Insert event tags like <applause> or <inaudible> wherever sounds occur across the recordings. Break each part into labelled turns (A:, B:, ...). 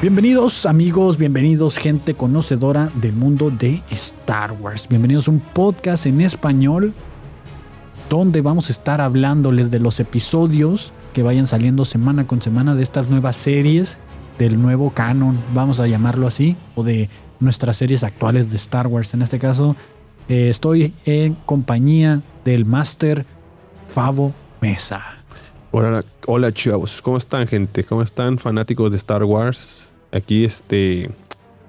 A: Bienvenidos amigos, bienvenidos gente conocedora del mundo de Star Wars. Bienvenidos a un podcast en español donde vamos a estar hablándoles de los episodios que vayan saliendo semana con semana de estas nuevas series del nuevo canon, vamos a llamarlo así, o de nuestras series actuales de Star Wars. En este caso, eh, estoy en compañía del Master Favo Mesa.
B: Hola, hola chavos, ¿cómo están gente? ¿Cómo están fanáticos de Star Wars? Aquí este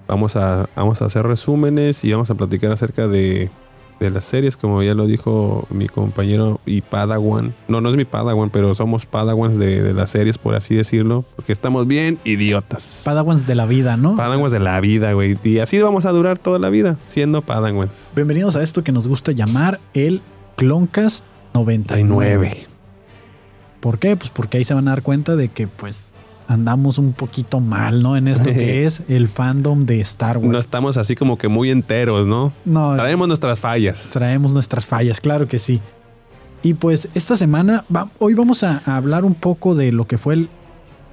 B: vamos a, vamos a hacer resúmenes y vamos a platicar acerca de, de las series, como ya lo dijo mi compañero y Padawan. No, no es mi Padawan, pero somos Padawans de, de las series, por así decirlo, porque estamos bien idiotas.
A: Padawans de la vida, ¿no?
B: Padawans de la vida, güey. Y así vamos a durar toda la vida, siendo Padawans.
A: Bienvenidos a esto que nos gusta llamar el Cloncast 99. ¿Por qué? Pues porque ahí se van a dar cuenta de que pues andamos un poquito mal, ¿no? En esto que es el fandom de Star Wars.
B: No estamos así como que muy enteros, ¿no?
A: No,
B: Traemos nuestras fallas.
A: traemos nuestras fallas, claro que sí. Y pues esta semana, va- hoy vamos a, a hablar un poco de lo que fue el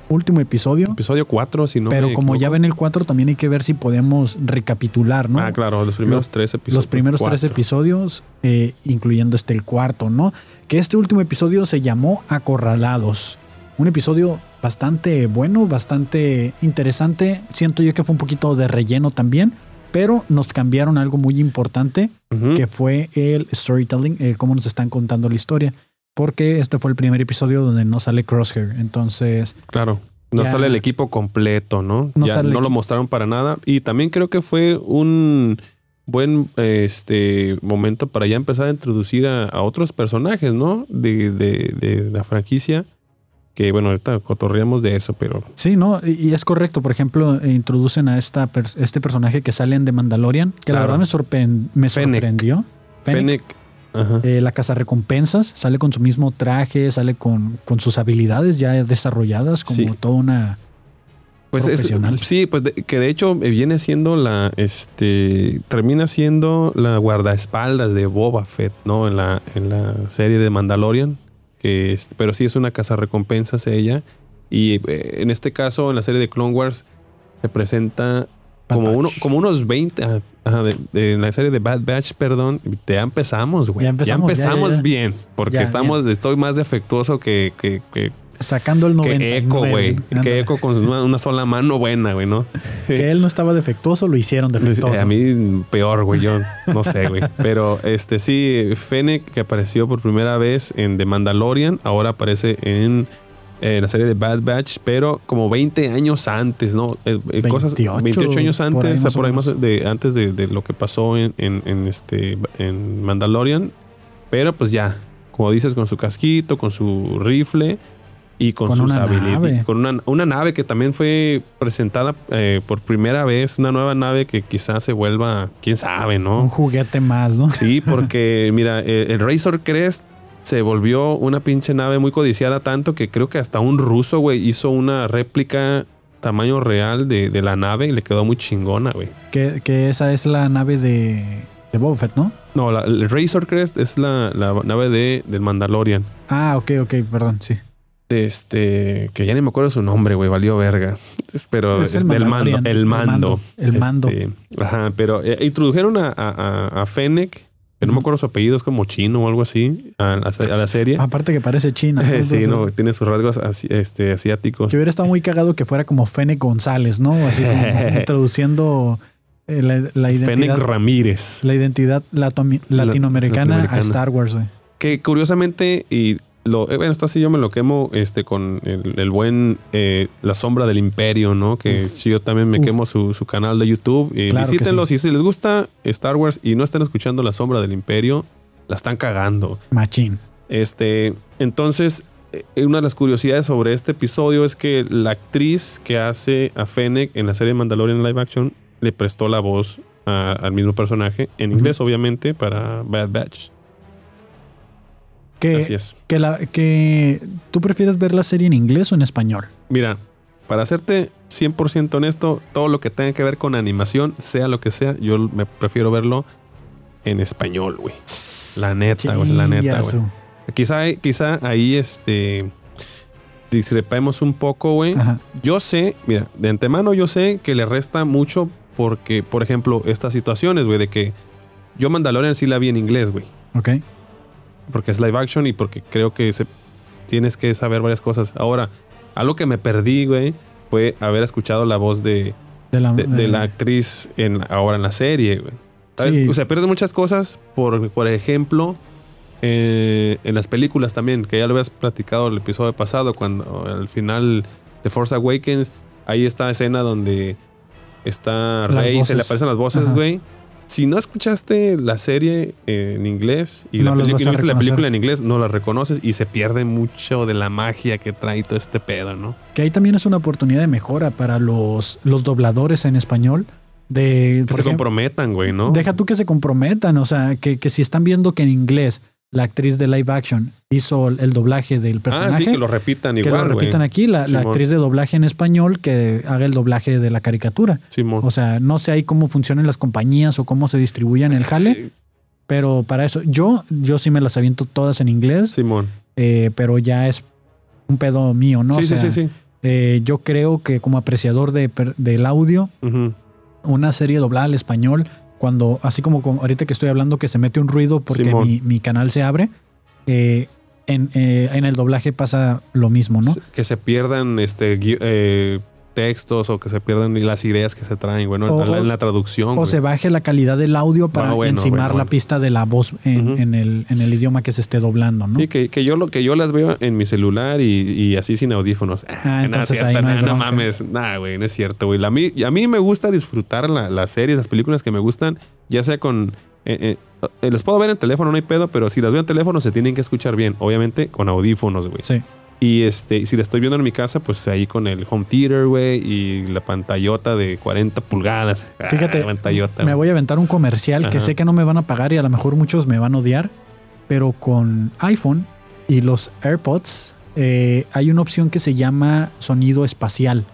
A: último episodio.
B: Episodio 4, si no
A: pero
B: me
A: como ya ven el 4, también hay que ver si podemos recapitular, ¿no?
B: Ah, claro, los primeros tres episodios.
A: Los primeros tres episodios, eh, incluyendo este el cuarto, ¿no? Que este último episodio se llamó Acorralados. Un episodio bastante bueno, bastante interesante. Siento yo que fue un poquito de relleno también, pero nos cambiaron algo muy importante, que fue el storytelling, eh, cómo nos están contando la historia. Porque este fue el primer episodio donde no sale Crosshair. Entonces,
B: Claro. No
A: Ya.
B: sale el equipo completo, ¿no?
A: No
B: ya no lo mostraron para nada. Y también creo que fue un buen este momento para ya empezar a introducir a, a otros personajes, ¿no? De, de, de la franquicia. Que bueno, ahorita cotorreamos de eso, pero
A: Sí, no, y es correcto. Por ejemplo, introducen a esta este personaje que sale en The Mandalorian, que la verdad me, me sorprendió. Fennec,
B: Fennec.
A: Eh, la casa recompensas, sale con su mismo traje, sale con, con sus habilidades ya desarrolladas como
B: Sí.
A: toda una.
B: Pues es,
A: profesional.
B: sí, pues de- que de hecho eh, viene siendo la, este, termina siendo la guardaespaldas de Boba Fett, ¿no? En la, en la serie de Mandalorian, que es- pero sí es una casa recompensas ella. Y eh, en este caso, en la serie de Clone Wars, se presenta como, uno, como unos 20, ah, ajá, de, de- en la serie de Bad Batch, perdón, ya empezamos, güey.
A: Ya
B: Ya
A: empezamos,
B: empezamos,
A: ya, ya.
B: bien, porque estamos, estoy más defectuoso que, que, que,
A: Sacando el 90.
B: que Eco, güey. Que Eco con una, una sola mano buena, güey, ¿no? <laughs>
A: Que él no estaba defectuoso, lo hicieron defectuoso.
B: A mí peor, güey. Yo no sé, güey. <laughs> Pero este sí, Fennec que apareció por primera vez en The Mandalorian, ahora aparece en, eh, la serie de Bad Batch, pero como 20 años antes, ¿no? Eh, eh, cosas
A: 28,
B: 28 años
A: por ahí
B: antes,
A: más
B: por ahí más de antes de, de lo que pasó en, en, en este en Mandalorian. Pero pues ya, como dices, con su casquito, con su rifle y con,
A: Con
B: sus habilidades. Con una, una nave que también fue presentada eh, por primera vez, una nueva nave que quizás se vuelva, quién sabe,
A: Un
B: ¿no?
A: juguete más, ¿no?
B: Sí, porque mira, eh, el Razor Crest se volvió una pinche nave muy codiciada tanto que creo que hasta un ruso, güey, hizo una réplica tamaño real de, de la nave y le quedó muy chingona, güey.
A: Que, que esa es la nave de, de Boba Fett, ¿no?
B: No, la- el Razor Crest es la, la nave de, del Mandalorian.
A: Ah, ok, ok, perdón, sí.
B: Este, que ya ni me acuerdo su nombre, güey, valió verga. Pero
A: Es
B: es,
A: el
B: del mando, el
A: el
B: mando.
A: mando, el mando.
B: Este, ajá, pero eh, introdujeron a, a, a- a Fennec, que no me acuerdo su apellido, es como chino o algo así, a la, a la serie. <laughs>
A: Aparte que parece China. ¿no? <laughs>
B: sí, no, tiene sus rasgos asi- este, asiáticos.
A: Que hubiera estado muy cagado que fuera como Fene González, ¿no? Así como <laughs> introduciendo eh, la, la
B: Fennec
A: identidad,
B: Ramírez.
A: la identidad latinoamericana a. Star Wars, güey.
B: Que curiosamente, y lo, eh, bueno, esto así yo me lo quemo este con el, el buen eh, La Sombra del Imperio, ¿no? Que
A: Uf.
B: sí, yo también me
A: Uf.
B: quemo su, su canal de YouTube. Eh,
A: Claro
B: visítenlo. Si, si les gusta Star Wars y no están escuchando La Sombra del Imperio, la están cagando.
A: Machín.
B: Este, entonces, eh, una de las curiosidades sobre este episodio es que la actriz que hace a Fennec en la serie Mandalorian live action le prestó la voz a- al mismo personaje, en inglés, obviamente, para Bad Batch.
A: Que,
B: Así es.
A: que, la, que tú prefieres ver la serie en inglés o en español.
B: Mira, para hacerte 100% honesto, todo lo que tenga que ver con animación, sea lo que sea, yo me prefiero verlo en español, güey. La neta, güey, la neta, güey. Quizá, quizá ahí este discrepemos un poco, güey. Yo sé, mira, de antemano yo sé que le resta mucho porque, por ejemplo, estas situaciones, güey, de que yo Mandalorian sí la vi en inglés, güey.
A: Ok.
B: Porque es live action y porque creo que se, tienes que saber varias cosas. Ahora, algo que me perdí, güey, fue haber escuchado la voz de,
A: De la,
B: de, de
A: de-
B: la actriz en, ahora en la serie, güey. O sea, pierden muchas cosas, por, por ejemplo, eh, en las películas también, que ya lo habías platicado el episodio pasado, cuando al final de Force Awakens, hay esta escena donde está Rey y se le aparecen las voces, güey. Si no escuchaste la serie en inglés y,
A: No
B: la,
A: las
B: peli-
A: vas
B: y
A: a
B: no viste la película en inglés, no la reconoces y se pierde mucho de la magia que trae todo este pedo, ¿no?
A: Que ahí también es una oportunidad de mejora para los, los dobladores en español. De,
B: Que se
A: ejemplo,
B: comprometan, güey, ¿no?
A: Deja tú que se comprometan, o sea, que, que si están viendo que en inglés la actriz de live action hizo el doblaje del
B: ah,
A: personaje,
B: sí, que lo repitan
A: que
B: igual,
A: lo repitan aquí, la, actriz de doblaje en español que haga el doblaje de la caricatura.
B: Simón.
A: O sea, no sé ahí cómo funcionan las compañías o cómo se distribuyan el jale, pero para eso, yo, yo sí me las aviento todas en inglés,
B: Simón.
A: eh, pero ya es un pedo mío, ¿no?
B: sí,
A: O sea,
B: sí, sí, sí.
A: eh, yo creo que como apreciador de, del audio, una serie doblada al español, cuando, así como con- ahorita que estoy hablando que se mete un ruido porque mi, mi canal se abre, eh, en, eh, en el doblaje pasa lo mismo, ¿no?
B: Que se pierdan este eh, textos o que se pierdan las ideas que se traen, bueno,
A: O-
B: en, la, en la traducción.
A: O
B: güey.
A: se baje la calidad del audio para
B: Ah, bueno,
A: encimar
B: bueno,
A: la pista de la voz en, el, en el idioma que se esté doblando, ¿no?
B: Sí, que, que yo lo que yo las veo en mi celular y, y así sin audífonos.
A: Ah, <laughs> entonces ahí no hay
B: nah, no mames. Nah, güey, no es cierto, güey. A mí, a mí me gusta disfrutar la- las series, las películas que me gustan, ya sea con. eh, eh, eh, les puedo ver en teléfono, no hay pedo, pero si las veo en teléfono se tienen que escuchar bien. Obviamente con audífonos, güey.
A: Sí.
B: Y este, si la estoy viendo en mi casa, pues ahí con el home theater, güey, y la pantallota de 40 pulgadas. Ah,
A: Fíjate,
B: pantallota.
A: Me voy a aventar un comercial que sé que no me van a pagar y a lo mejor muchos me van a odiar, pero con iPhone y los AirPods eh, hay una opción que se llama sonido espacial.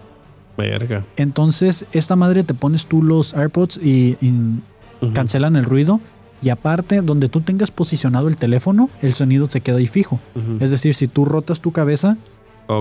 B: Verga.
A: Entonces, esta madre te pones tú los AirPods y, cancelan el ruido. Y aparte, donde tú tengas posicionado el teléfono, el sonido se queda ahí fijo. Es decir, si tú rotas tu cabeza,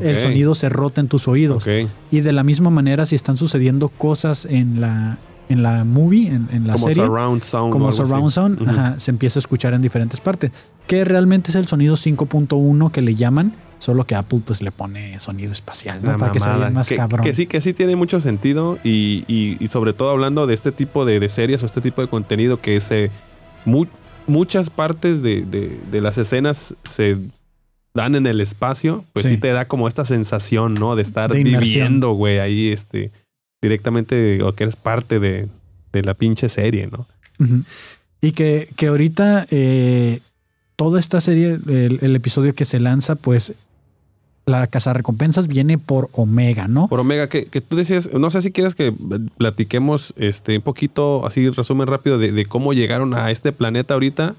A: el sonido se rota en tus oídos. Y de la misma manera, si están sucediendo cosas en la, en la movie, en, en la
B: Como
A: serie,
B: surround sound.
A: como
B: así.
A: surround sound, ajá, se empieza a escuchar en diferentes partes. Que realmente es el sonido 5.1 que le llaman, solo que Apple pues le pone sonido espacial, ¿no? Para que se vea más
B: que,
A: cabrón.
B: que sí, que sí tiene mucho sentido y, y- y sobre todo hablando de este tipo de, de series o este tipo de contenido que se mu- muchas partes de, de- de las escenas se dan en el espacio, pues sí.
A: Sí.
B: te da como esta sensación, ¿no? De estar
A: De
B: viviendo, güey, ahí este directamente o que eres parte de, de la pinche serie, ¿no?
A: Y que, que ahorita eh, toda esta serie, el, el episodio que se lanza, pues la casa recompensas viene por Omega, ¿no?
B: Por Omega, que, que tú decías, no sé si quieres que platiquemos este un poquito, así resumen rápido de, de cómo llegaron a este planeta ahorita.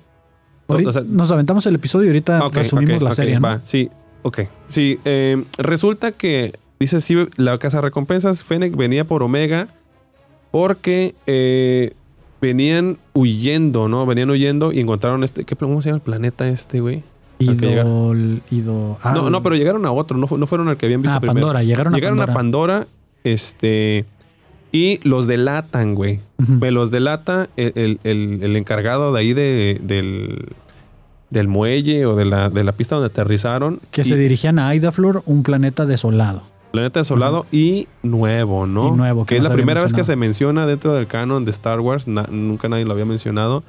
A: Ahorita
B: o sea-
A: nos aventamos el episodio y ahorita
B: Ok,
A: resumimos la serie, ¿no?
B: va, sí, ok. Sí, eh, resulta que, dice, sí, la casa recompensas Fennec venía por Omega porque eh, venían huyendo, ¿no? Venían huyendo y encontraron este, ¿qué, ¿cómo se llama el planeta este, güey?
A: Idol, Ido- ah,
B: no, no, pero llegaron a otro, no, no fueron al que habían visto
A: Ah,
B: primero.
A: Pandora, llegaron,
B: Llegaron
A: a
B: a
A: Pandora.
B: Pandora, este, y los delatan, güey. Me los delata el, el- el- el encargado de ahí de, del, del muelle o de la, de la pista donde aterrizaron.
A: Que
B: y
A: se dirigían a Idaflor, un planeta desolado.
B: Planeta desolado y nuevo, ¿no?
A: Y nuevo,
B: que
A: que
B: es la primera vez que se menciona dentro del canon de Star Wars. Na- nunca nadie lo había mencionado.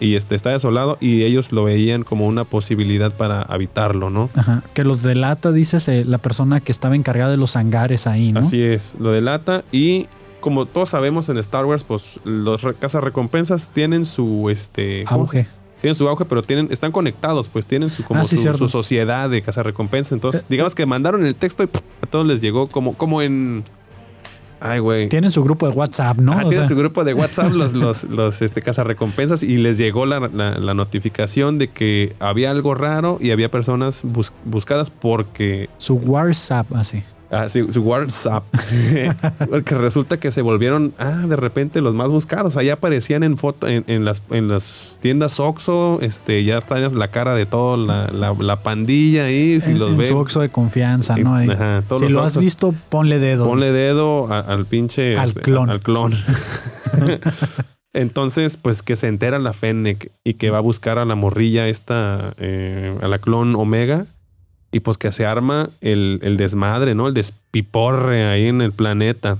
B: Y este está desolado y ellos lo veían como una posibilidad para habitarlo, ¿no?
A: Ajá. Que los delata, dices, eh, la persona que estaba encargada de los hangares ahí, ¿no?
B: Así es, lo delata y como todos sabemos en Star Wars, pues los re- recompensas tienen su este ¿cómo?
A: Auge.
B: tienen su auge, pero tienen están conectados, pues tienen su como
A: Ah, sí,
B: su, sociedad de recompensas. Entonces,
A: Eh,
B: digamos que mandaron el texto y ¡pum! a todos les llegó como como en ay, güey.
A: Tienen su grupo de WhatsApp, ¿no?
B: Ah,
A: O
B: tienen
A: sea,
B: su grupo de WhatsApp, <laughs> los, los, los este, cazarrecompensas, y les llegó la, la- la notificación de que había algo raro y había personas bus- buscadas porque
A: su WhatsApp, así.
B: Ah, sí, su WhatsApp. <laughs> Porque resulta que se volvieron, ah, de repente los más buscados. Ahí aparecían en foto, en, las, en las tiendas Oxxo, este, ya está la cara de toda la, la, pandilla ahí. Si
A: en,
B: los
A: en su Oxxo de confianza, ¿no?
B: Ajá,
A: si lo has visto, ponle dedo.
B: Ponle dedo al pinche.
A: Al
B: este,
A: clon.
B: Al clon. <laughs> Entonces, pues que se entera la Fennec y que va a buscar a la morrilla esta, eh, a la clon Omega y pues que se arma el, el, desmadre, ¿no? El despiporre ahí en el planeta.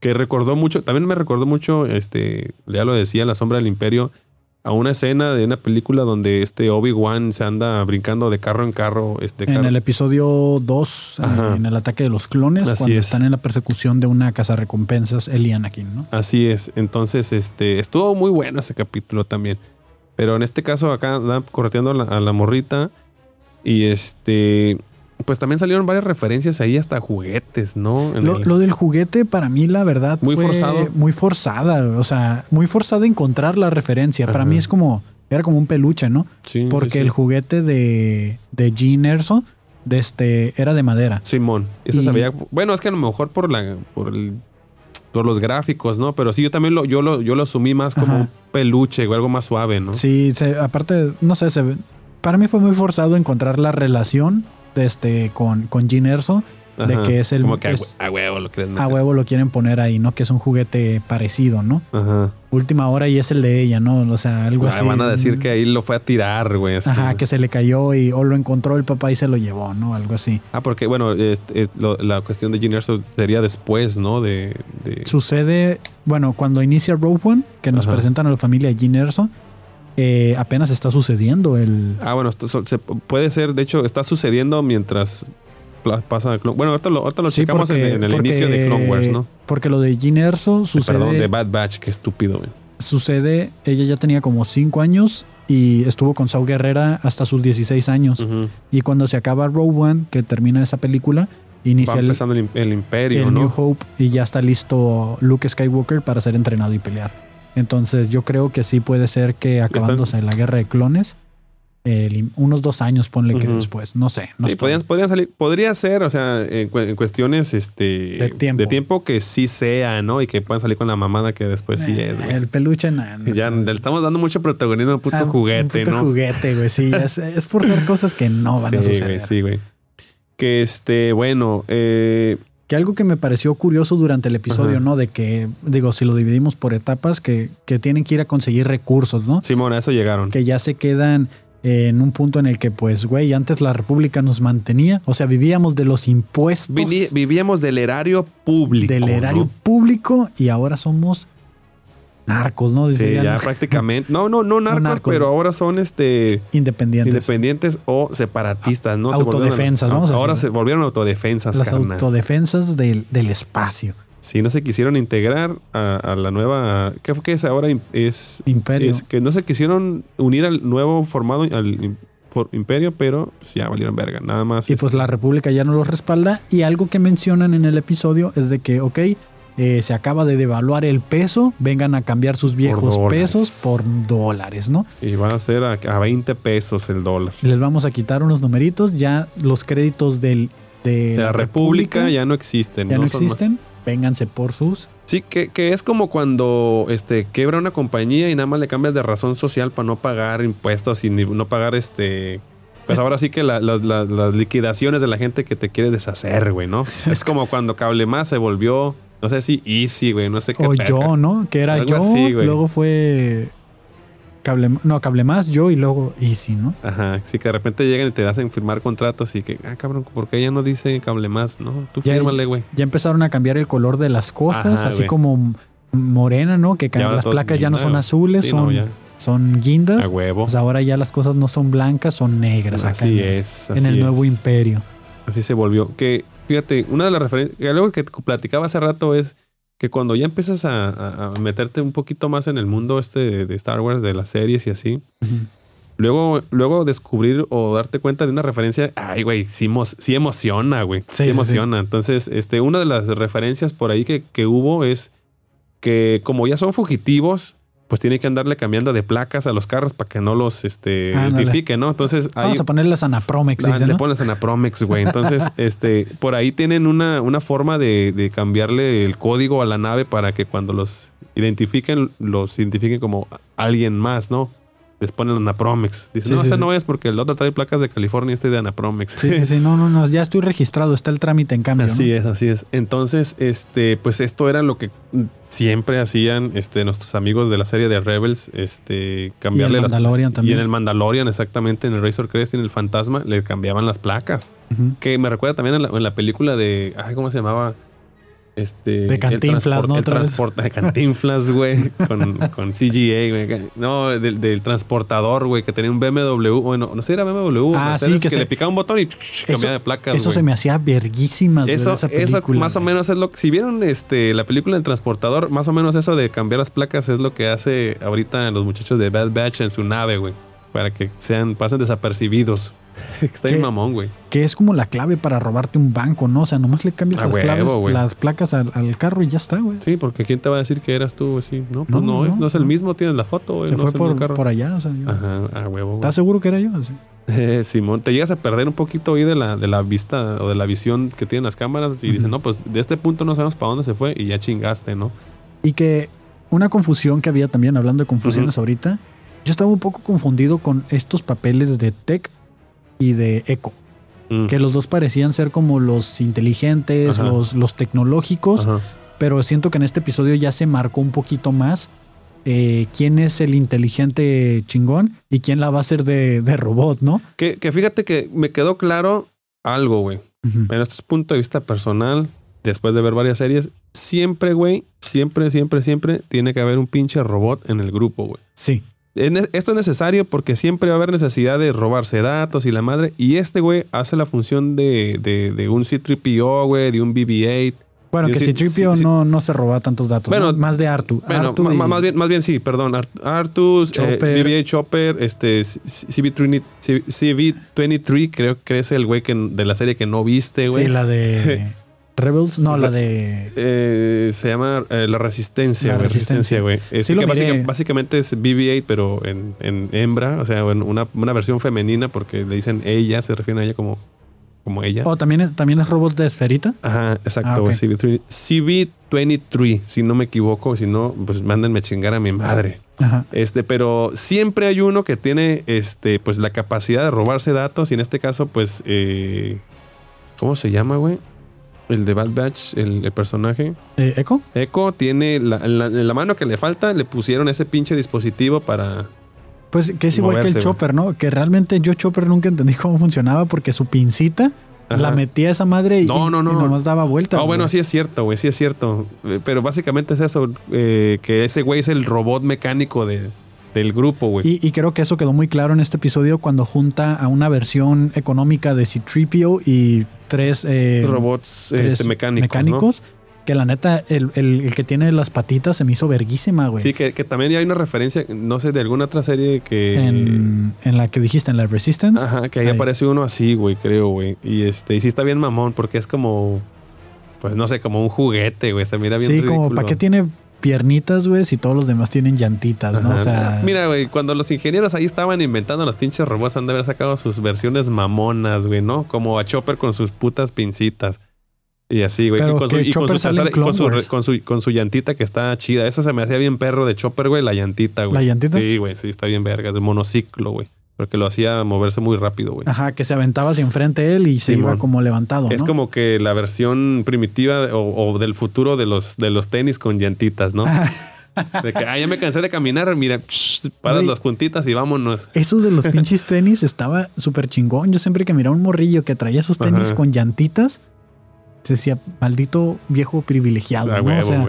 B: Que recordó mucho, también me recordó mucho, este, ya lo decía, La Sombra del Imperio, a una escena de una película donde este Obi-Wan se anda brincando de carro en carro. Este
A: en el episodio 2, en el ataque de los clones, cuando están en la persecución de una casa recompensas, el y Anakin, ¿no?
B: Así es. Entonces, este, estuvo muy bueno ese capítulo también. Pero en este caso, acá anda correteando a la, a la morrita. Y este, pues también salieron varias referencias ahí hasta juguetes, ¿no?
A: Lo, lo, del juguete para mí la verdad
B: muy
A: fue
B: forzado.
A: muy forzada, o sea, muy forzada encontrar la referencia. Para mí es como era como un peluche, ¿no?
B: Sí.
A: Porque
B: sí, sí.
A: el juguete de de Jean Erso de este era de madera.
B: Simón,
A: Y-
B: se veía, bueno, es que a lo mejor por la por el por los gráficos, ¿no? Pero sí, yo también lo, yo lo, yo lo asumí más como
A: Ajá.
B: un peluche o algo más suave, ¿no?
A: Sí, se- aparte no sé, se ve- para mí fue muy forzado encontrar la relación de este con con Jean Erso de que es el
B: Como que a
A: es-
B: hue- a huevo lo crees.
A: a huevo lo quieren poner ahí, ¿no? Que es un juguete parecido, ¿no?
B: Ajá.
A: Última hora y es el de ella, ¿no? O sea, algo
B: Ah,
A: así.
B: van a decir que ahí lo fue a tirar, güey. así.
A: Ajá, que se le cayó y o lo encontró el papá y se lo llevó, ¿no? Algo así.
B: Ah, porque bueno, este, es lo- la cuestión de Gene Erso sería después, ¿no? De, de-
A: Sucede, bueno, cuando inicia Rogue One, que nos
B: Ajá.
A: presentan a la familia Gene Erso, eh, apenas está sucediendo el...
B: Ah, bueno, esto se- puede ser, de hecho, está sucediendo mientras pasa Clone Bueno, ahorita lo, ahorita lo
A: Sí,
B: checamos en, en el
A: porque-
B: inicio de Clone Wars, ¿no?
A: Porque lo de Gene Erso sucede,
B: Perdón, de Bad Batch, qué estúpido,
A: sucede, ella ya tenía como 5 años y estuvo con Saw Guerrera hasta sus 16 años. Y cuando se acaba Rogue One, que termina esa película, inicia
B: Va empezando el, el imperio,
A: el New
B: ¿no?
A: Hope y ya está listo Luke Skywalker para ser entrenado y pelear. Entonces yo creo que sí puede ser que acabándose la guerra de clones, el im- unos dos años ponle que después, no sé. No
B: Sí, podrían, salir, podría ser, o sea, en, cu- en cuestiones este,
A: De tiempo.
B: que sí sea, ¿no? Y que puedan salir con la mamada que después sí
A: Eh,
B: es, güey.
A: El peluche, nah, no
B: Ya le estamos dando mucho protagonismo a un puto
A: Ah,
B: juguete,
A: un puto
B: ¿no?
A: juguete, güey. Sí, es, es por ser cosas que no van a
B: sí,
A: suceder.
B: güey, sí, güey. Que este, bueno, eh,
A: Que algo que me pareció curioso durante el episodio,
B: Ajá.
A: ¿no? De que, digo, si lo dividimos por etapas, que, que tienen que ir a conseguir recursos, ¿no?
B: Simón, a eso llegaron.
A: que ya se quedan en un punto en el que, pues, güey, antes la República nos mantenía, o sea, vivíamos de los impuestos
B: vivíamos del erario público.
A: del erario
B: ¿no?
A: público y ahora somos narcos, ¿no?
B: Sí, ya prácticamente. No, no, no <laughs> narcos,
A: narcos.
B: pero ahora son este
A: independientes.
B: independientes o separatistas, ¿no?
A: Autodefensas, vamos a
B: Ahora
A: decir.
B: se volvieron autodefensas,
A: Las autodefensas del, del espacio.
B: Sí, no se quisieron integrar a, a la nueva. ¿Qué fue que es ahora? Es,
A: Imperio.
B: es que no se quisieron unir al nuevo formado, al imperio, pero pues, ya valieron verga. Nada más.
A: Y pues
B: este,
A: la República ya no los respalda. Y algo que mencionan en el episodio es de que, ok, eh, se acaba de devaluar el peso, vengan a cambiar sus viejos pesos por dólares, ¿no?
B: Y van a ser a, a 20 pesos el dólar.
A: Les vamos a quitar unos numeritos, ya los créditos del, de,
B: De la República ya no existen.
A: ya no
B: más-
A: existen. Vénganse por sus.
B: Sí, que, que es como cuando este quebra una compañía y nada más le cambias de razón social para no pagar impuestos y ni- no pagar este. Pues ahora sí que la- las liquidaciones de la gente que te quiere deshacer, güey, ¿no? <laughs> Es como cuando Cable Más se volvió, no sé si Easy, güey, no sé qué.
A: O yo, ¿no? Que era
B: Algo
A: yo,
B: así,
A: luego fue. Cable, no, cable más, yo y luego Easy, ¿no?
B: Ajá, sí, que de repente llegan y te hacen firmar contratos y que, ah, cabrón, ¿por qué ya no dice Cable Más? No, tú fírmale, güey.
A: Ya empezaron a cambiar el color de las cosas,
B: Ajá,
A: así como morena, ¿no? Que
B: Ya
A: las placas ya no son azules,
B: sí,
A: son,
B: no,
A: son guindas.
B: A huevo.
A: Pues ahora ya las cosas no son blancas, son negras.
B: Así
A: en,
B: es.
A: En
B: así
A: el nuevo imperio.
B: Así se volvió. Que, fíjate, una de las referencias, algo que platicaba hace rato es que cuando ya empiezas a, a- a meterte un poquito más en el mundo este de, de Star Wars, de las series y así, luego, luego descubrir o darte cuenta de una referencia, ay, güey, sí, emo- sí emociona, güey. Sí,
A: Sí, sí,
B: emociona. Entonces, este, una de las referencias por ahí que, que hubo es que como ya son fugitivos, pues tiene que andarle cambiando de placas a los carros para que no los este,
A: Ándale.
B: identifique, ¿no? Entonces ahí
A: Vamos a ponerles Anapromex.
B: Ah,
A: dice,
B: le
A: ¿no?
B: pones en la Promex, güey. Entonces, <laughs> este, por ahí tienen una, una forma de, de cambiarle el código a la nave para que cuando los identifiquen, los identifiquen como alguien más, ¿no? Les ponen Anapromex. Dicen,
A: Sí,
B: no,
A: sí,
B: no es porque el otro trae placas de California, este de Anapromex.
A: Sí, sí, sí, no, no, no, ya estoy registrado, está el trámite en cambio.
B: Así
A: ¿no?
B: es, así es. Entonces, este, pues esto era lo que siempre hacían este, nuestros amigos de la serie de Rebels, este, cambiarle las
A: Mandalorian
B: Y
A: también.
B: en el Mandalorian, exactamente, en el Razor Crest y en el Fantasma, le cambiaban las placas. Que me recuerda también en la, en la película de. Ay, ¿cómo se llamaba? Este.
A: De Cantinflas,
B: el
A: ¿no?
B: El transporte de Cantinflas, güey. <laughs> con, con CGA, güey. No, del, del transportador, güey, que tenía un BMW. Bueno, no sé si era BMW.
A: Ah, sí, que se-
B: le picaba un botón y
A: Eso,
B: cambiaba de placas.
A: eso se me hacía verguísimas güey,
B: Eso,
A: esa
B: eso
A: película.
B: más o menos es lo que. Si vieron este, la película del transportador, más o menos eso de cambiar las placas es lo que hace ahorita los muchachos de Bad Batch en su nave, güey. Para que sean, pasen desapercibidos. <laughs> Está bien mamón, güey.
A: Que es como la clave para robarte un banco, ¿no? O sea, nomás le cambias las
B: huevo,
A: claves, las placas al, al carro y ya está, güey.
B: Sí, porque ¿quién te va a decir que eras tú? Sí, no, pues
A: No,
B: no, es,
A: no,
B: no es el mismo, tienes la foto, güey.
A: Se
B: no
A: fue
B: es el mismo
A: por,
B: carro.
A: por allá, o sea, yo-
B: Ajá, a huevo, güey.
A: ¿Estás seguro que era yo? Así. <laughs>
B: Eh, Simón, te llegas a perder un poquito ahí de la, de la vista o de la visión que tienen las cámaras y dicen, no, pues de este punto no sabemos para dónde se fue y ya chingaste, ¿no?
A: Y que una confusión que había también, hablando de confusiones ahorita, yo estaba un poco confundido con estos papeles de Tech y de Echo,
B: Mm.
A: que los dos parecían ser como los inteligentes, los, los tecnológicos,
B: Ajá.
A: pero siento que en este episodio ya se marcó un poquito más eh, quién es el inteligente chingón y quién la va a hacer de, de robot, ¿no?
B: Que, que fíjate que me quedó claro algo, güey.
A: Ujú.
B: Pero esto es punto de vista personal, después de ver varias series, siempre, güey, siempre, siempre, siempre tiene que haber un pinche robot en el grupo, güey.
A: Sí,
B: Esto es necesario porque siempre va a haber necesidad de robarse datos y la madre. Y este güey hace la función de, de, de un C3PO, güey, de un BB-8.
A: Bueno, que
B: sí-
A: si Tripio
B: sí- sí.
A: no, no se roba tantos datos.
B: Bueno,
A: ¿no? más de Artu.
B: Bueno,
A: Artu y-
B: más, bien, más bien sí, perdón. Art- Artus, eh,
A: Chopper.
B: BB-8 Chopper, este, CV-23, CV23, creo que es el güey que, de la serie que no viste, güey.
A: Sí, la de <laughs> Rebels, no, la de.
B: Eh, se llama eh, La Resistencia,
A: La. Resistencia.
B: Güey. Es
A: Sí lo
B: que básica- básicamente es BB-8, pero en, en hembra, o sea, en una, una versión femenina, porque le dicen ella, se refieren a ella como, como ella.
A: Oh, ¿también es, también es robot de esferita.
B: Ajá,
A: Ah,
B: exacto,
A: ok.
B: güey. CV3 CV23, si no me equivoco, si no, pues mándenme a chingar a mi madre.
A: Ajá.
B: Este, pero siempre hay uno que tiene, este, pues la capacidad de robarse datos y en este caso, pues, eh, ¿cómo se llama, güey? El de Bad Batch, el, el personaje.
A: Eh, ¿Echo?
B: Echo tiene la, en la, mano que le falta, le pusieron ese pinche dispositivo para.
A: Pues que es igual que el. Chopper, ¿no? Que realmente yo Chopper nunca entendí cómo funcionaba porque su pincita
B: Ajá.
A: la metía a esa madre y,
B: No, no, no.
A: y nomás daba vueltas.
B: Ah, bueno, sí es cierto, güey, sí es cierto. Eh, Pero básicamente es eso, eh, que ese güey es el robot mecánico de, del grupo, güey.
A: Y, y creo que eso quedó muy claro en este episodio cuando junta a una versión económica de C-3PO y tres, eh,
B: Robots
A: tres
B: este, mecánicos. ¿no?
A: mecánicos, Que la neta, el, el- el que tiene las patitas se me hizo verguísima, güey.
B: Sí, que, que también hay una referencia, no sé, de alguna otra serie que.
A: en, en la que dijiste, en la Resistance.
B: Ajá, que ahí
A: Ahí.
B: aparece uno así, güey, creo, güey. Y este, y sí está bien mamón, porque es como. Pues no sé, como un juguete, güey. Se mira bien
A: Sí, como. ¿para qué tiene piernitas, güey, si todos los demás tienen llantitas, no?
B: Ajá.
A: O sea,
B: Mira, güey, cuando los ingenieros ahí estaban inventando los pinches robots, han de haber sacado sus versiones mamonas, güey, ¿no? Como a Chopper con sus putas pincitas. Y así, güey. Con su, y con su,
A: sale
B: con, su, con su llantita que está chida. Esa se me hacía bien perro de Chopper, güey, la llantita, güey.
A: ¿La llantita?
B: Sí, güey, sí, está bien verga. De monociclo, güey. Porque lo hacía moverse muy rápido, güey.
A: ajá, que se aventaba hacia enfrente él y se
B: Simón.
A: iba como levantado,
B: Es
A: ¿no?
B: como que la versión primitiva o, o del futuro de los, de los tenis con llantitas, ¿no? De que, ah, ya me cansé de caminar, mira, paras
A: Güey.
B: las puntitas y vámonos.
A: Eso de los <laughs> pinches tenis estaba súper chingón. Yo siempre que miraba un morrillo que traía esos tenis
B: Ajá.
A: con llantitas, decía, maldito viejo privilegiado, ¿no?
B: huevo,
A: o sea.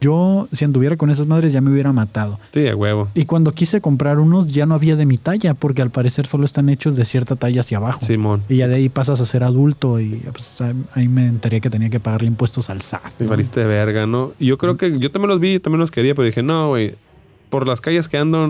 A: Yo si anduviera con esas madres ya me hubiera matado.
B: Sí, a huevo.
A: Y cuando quise comprar unos ya no había de mi talla, porque al parecer solo están hechos de cierta talla hacia abajo.
B: Simón.
A: Y ya de ahí pasas a ser adulto y pues, ahí me enteré que tenía que pagarle impuestos al SAT.
B: Me valiste de verga, ¿no? Y yo creo que yo también los vi, yo también los quería, pero dije, no, güey. Por las calles que ando,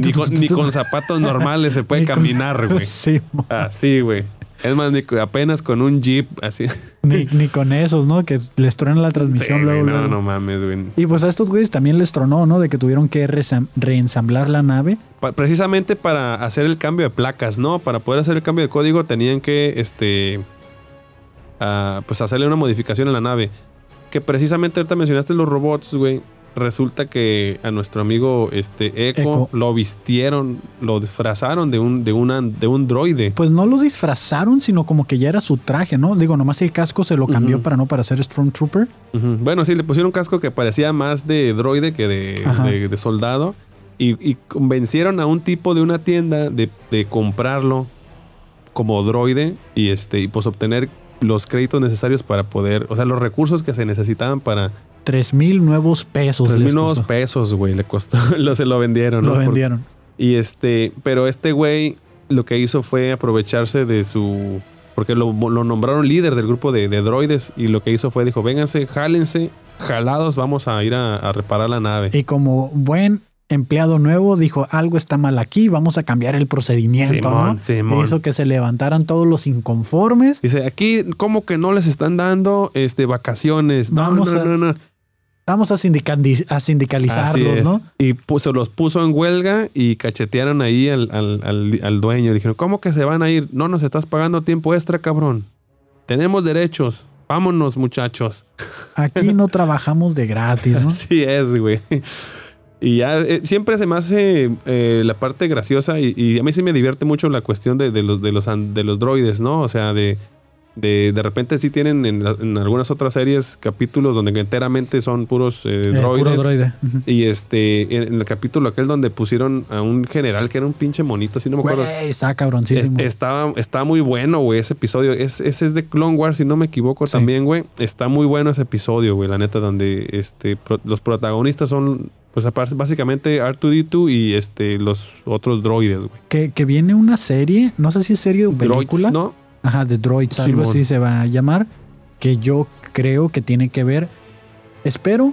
B: ni <laughs> con, ni con zapatos normales se puede caminar, güey. <laughs>
A: Sí, mo-
B: Así, güey. Es más, ni, apenas con un jeep así. <laughs>
A: Ni, ni con esos, ¿no? Que les truena la transmisión
B: Sí,
A: luego,
B: güey, no,
A: luego.
B: no mames, güey.
A: Y pues a estos güeyes también les tronó, ¿no? De que tuvieron que reensamblar la nave.
B: Pa- precisamente para hacer el cambio de placas, ¿no? Para poder hacer el cambio de código tenían que, este, ah, pues hacerle una modificación a la nave. Que precisamente ahorita mencionaste los robots, güey. Resulta que a nuestro amigo, este, Echo,
A: Echo.
B: lo vistieron, lo disfrazaron de un, de una, de un droide.
A: Pues no lo disfrazaron, sino como que ya era su traje, ¿no? Digo, nomás el casco se lo cambió para no parecer Stormtrooper.
B: Ujú. Bueno, sí, le pusieron un casco que parecía más de droide que de- de soldado. Y, y convencieron a un tipo de una tienda de, de comprarlo como droide y este y pues obtener los créditos necesarios para poder, o sea, los recursos que se necesitaban para
A: Tres mil nuevos pesos.
B: tres
A: les
B: mil nuevos pesos, güey, le costó, <laughs> lo se lo vendieron,
A: Lo
B: ¿no? Por-
A: vendieron.
B: y este, pero este güey lo que hizo fue aprovecharse de su. Porque lo, lo nombraron líder del grupo de, de droides. Y lo que hizo fue: dijo, vénganse, jálense, jalados, vamos a ir a, a reparar la nave.
A: Y como buen empleado nuevo, dijo, algo está mal aquí, vamos a cambiar el procedimiento,
B: Simón,
A: ¿no?
B: Simón.
A: Hizo que se levantaran todos los inconformes.
B: Dice, aquí, ¿cómo que no les están dando este, vacaciones? No,
A: Vamos
B: no,
A: a-
B: no, no.
A: Vamos a, a sindicalizarlos,
B: es.
A: ¿no?
B: Y puso, los puso en huelga y cachetearon ahí al, al- al- al dueño. Dijeron, ¿cómo que se van a ir? No nos estás pagando tiempo extra, cabrón. Tenemos derechos. Vámonos, muchachos. <laughs>
A: Aquí no trabajamos de gratis, ¿no?
B: Así es, güey. Y ya eh, siempre se me hace eh, la parte graciosa y, y a mí sí me divierte mucho la cuestión de, de los, de, los, de los droides, ¿no? O sea, de, de, de repente sí tienen en, la- en algunas otras series capítulos donde enteramente son puros eh,
A: Eh,
B: droides.
A: puro droide.
B: Y este, en, el capítulo aquel donde pusieron a un general que era un pinche monito, así no me acuerdo.
A: Güey, está cabroncísimo.
B: Es- estaba, está muy bueno, güey, ese episodio. Es, ese es de Clone Wars, si no me equivoco
A: Sí.
B: también, güey. Está muy bueno ese episodio, güey, la neta, donde este, pro- los protagonistas son, pues aparte, básicamente R2D2 y este, los otros droides, güey.
A: que, que viene una serie, no sé si es serie o película.
B: Droids, ¿no?
A: Ajá, de Droids, algo así se va a llamar. Que yo creo que tiene que ver. Espero,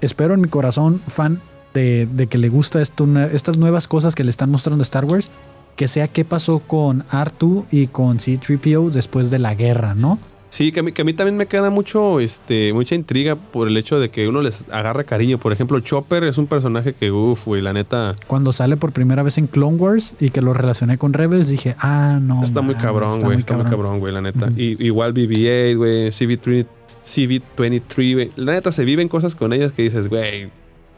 A: espero en mi corazón, fan de, de que le gusta esto, una- estas nuevas cosas que le están mostrando a Star Wars. Que sea qué pasó con R2 y con C3PO después de la guerra, ¿no?
B: Sí, que a, mí, que a mí también me queda mucho, este, mucha intriga por el hecho de que uno les agarra cariño. Por ejemplo, Chopper es un personaje que, uff, güey, la neta,
A: Cuando sale por primera vez en Clone Wars y que lo relacioné con Rebels, dije, ah, no.
B: Está muy cabrón, güey. Está, muy cabrón, güey, la neta. Y, igual BB-8, güey. CV-3 CV-23, güey. La neta, se viven cosas con ellas que dices, güey.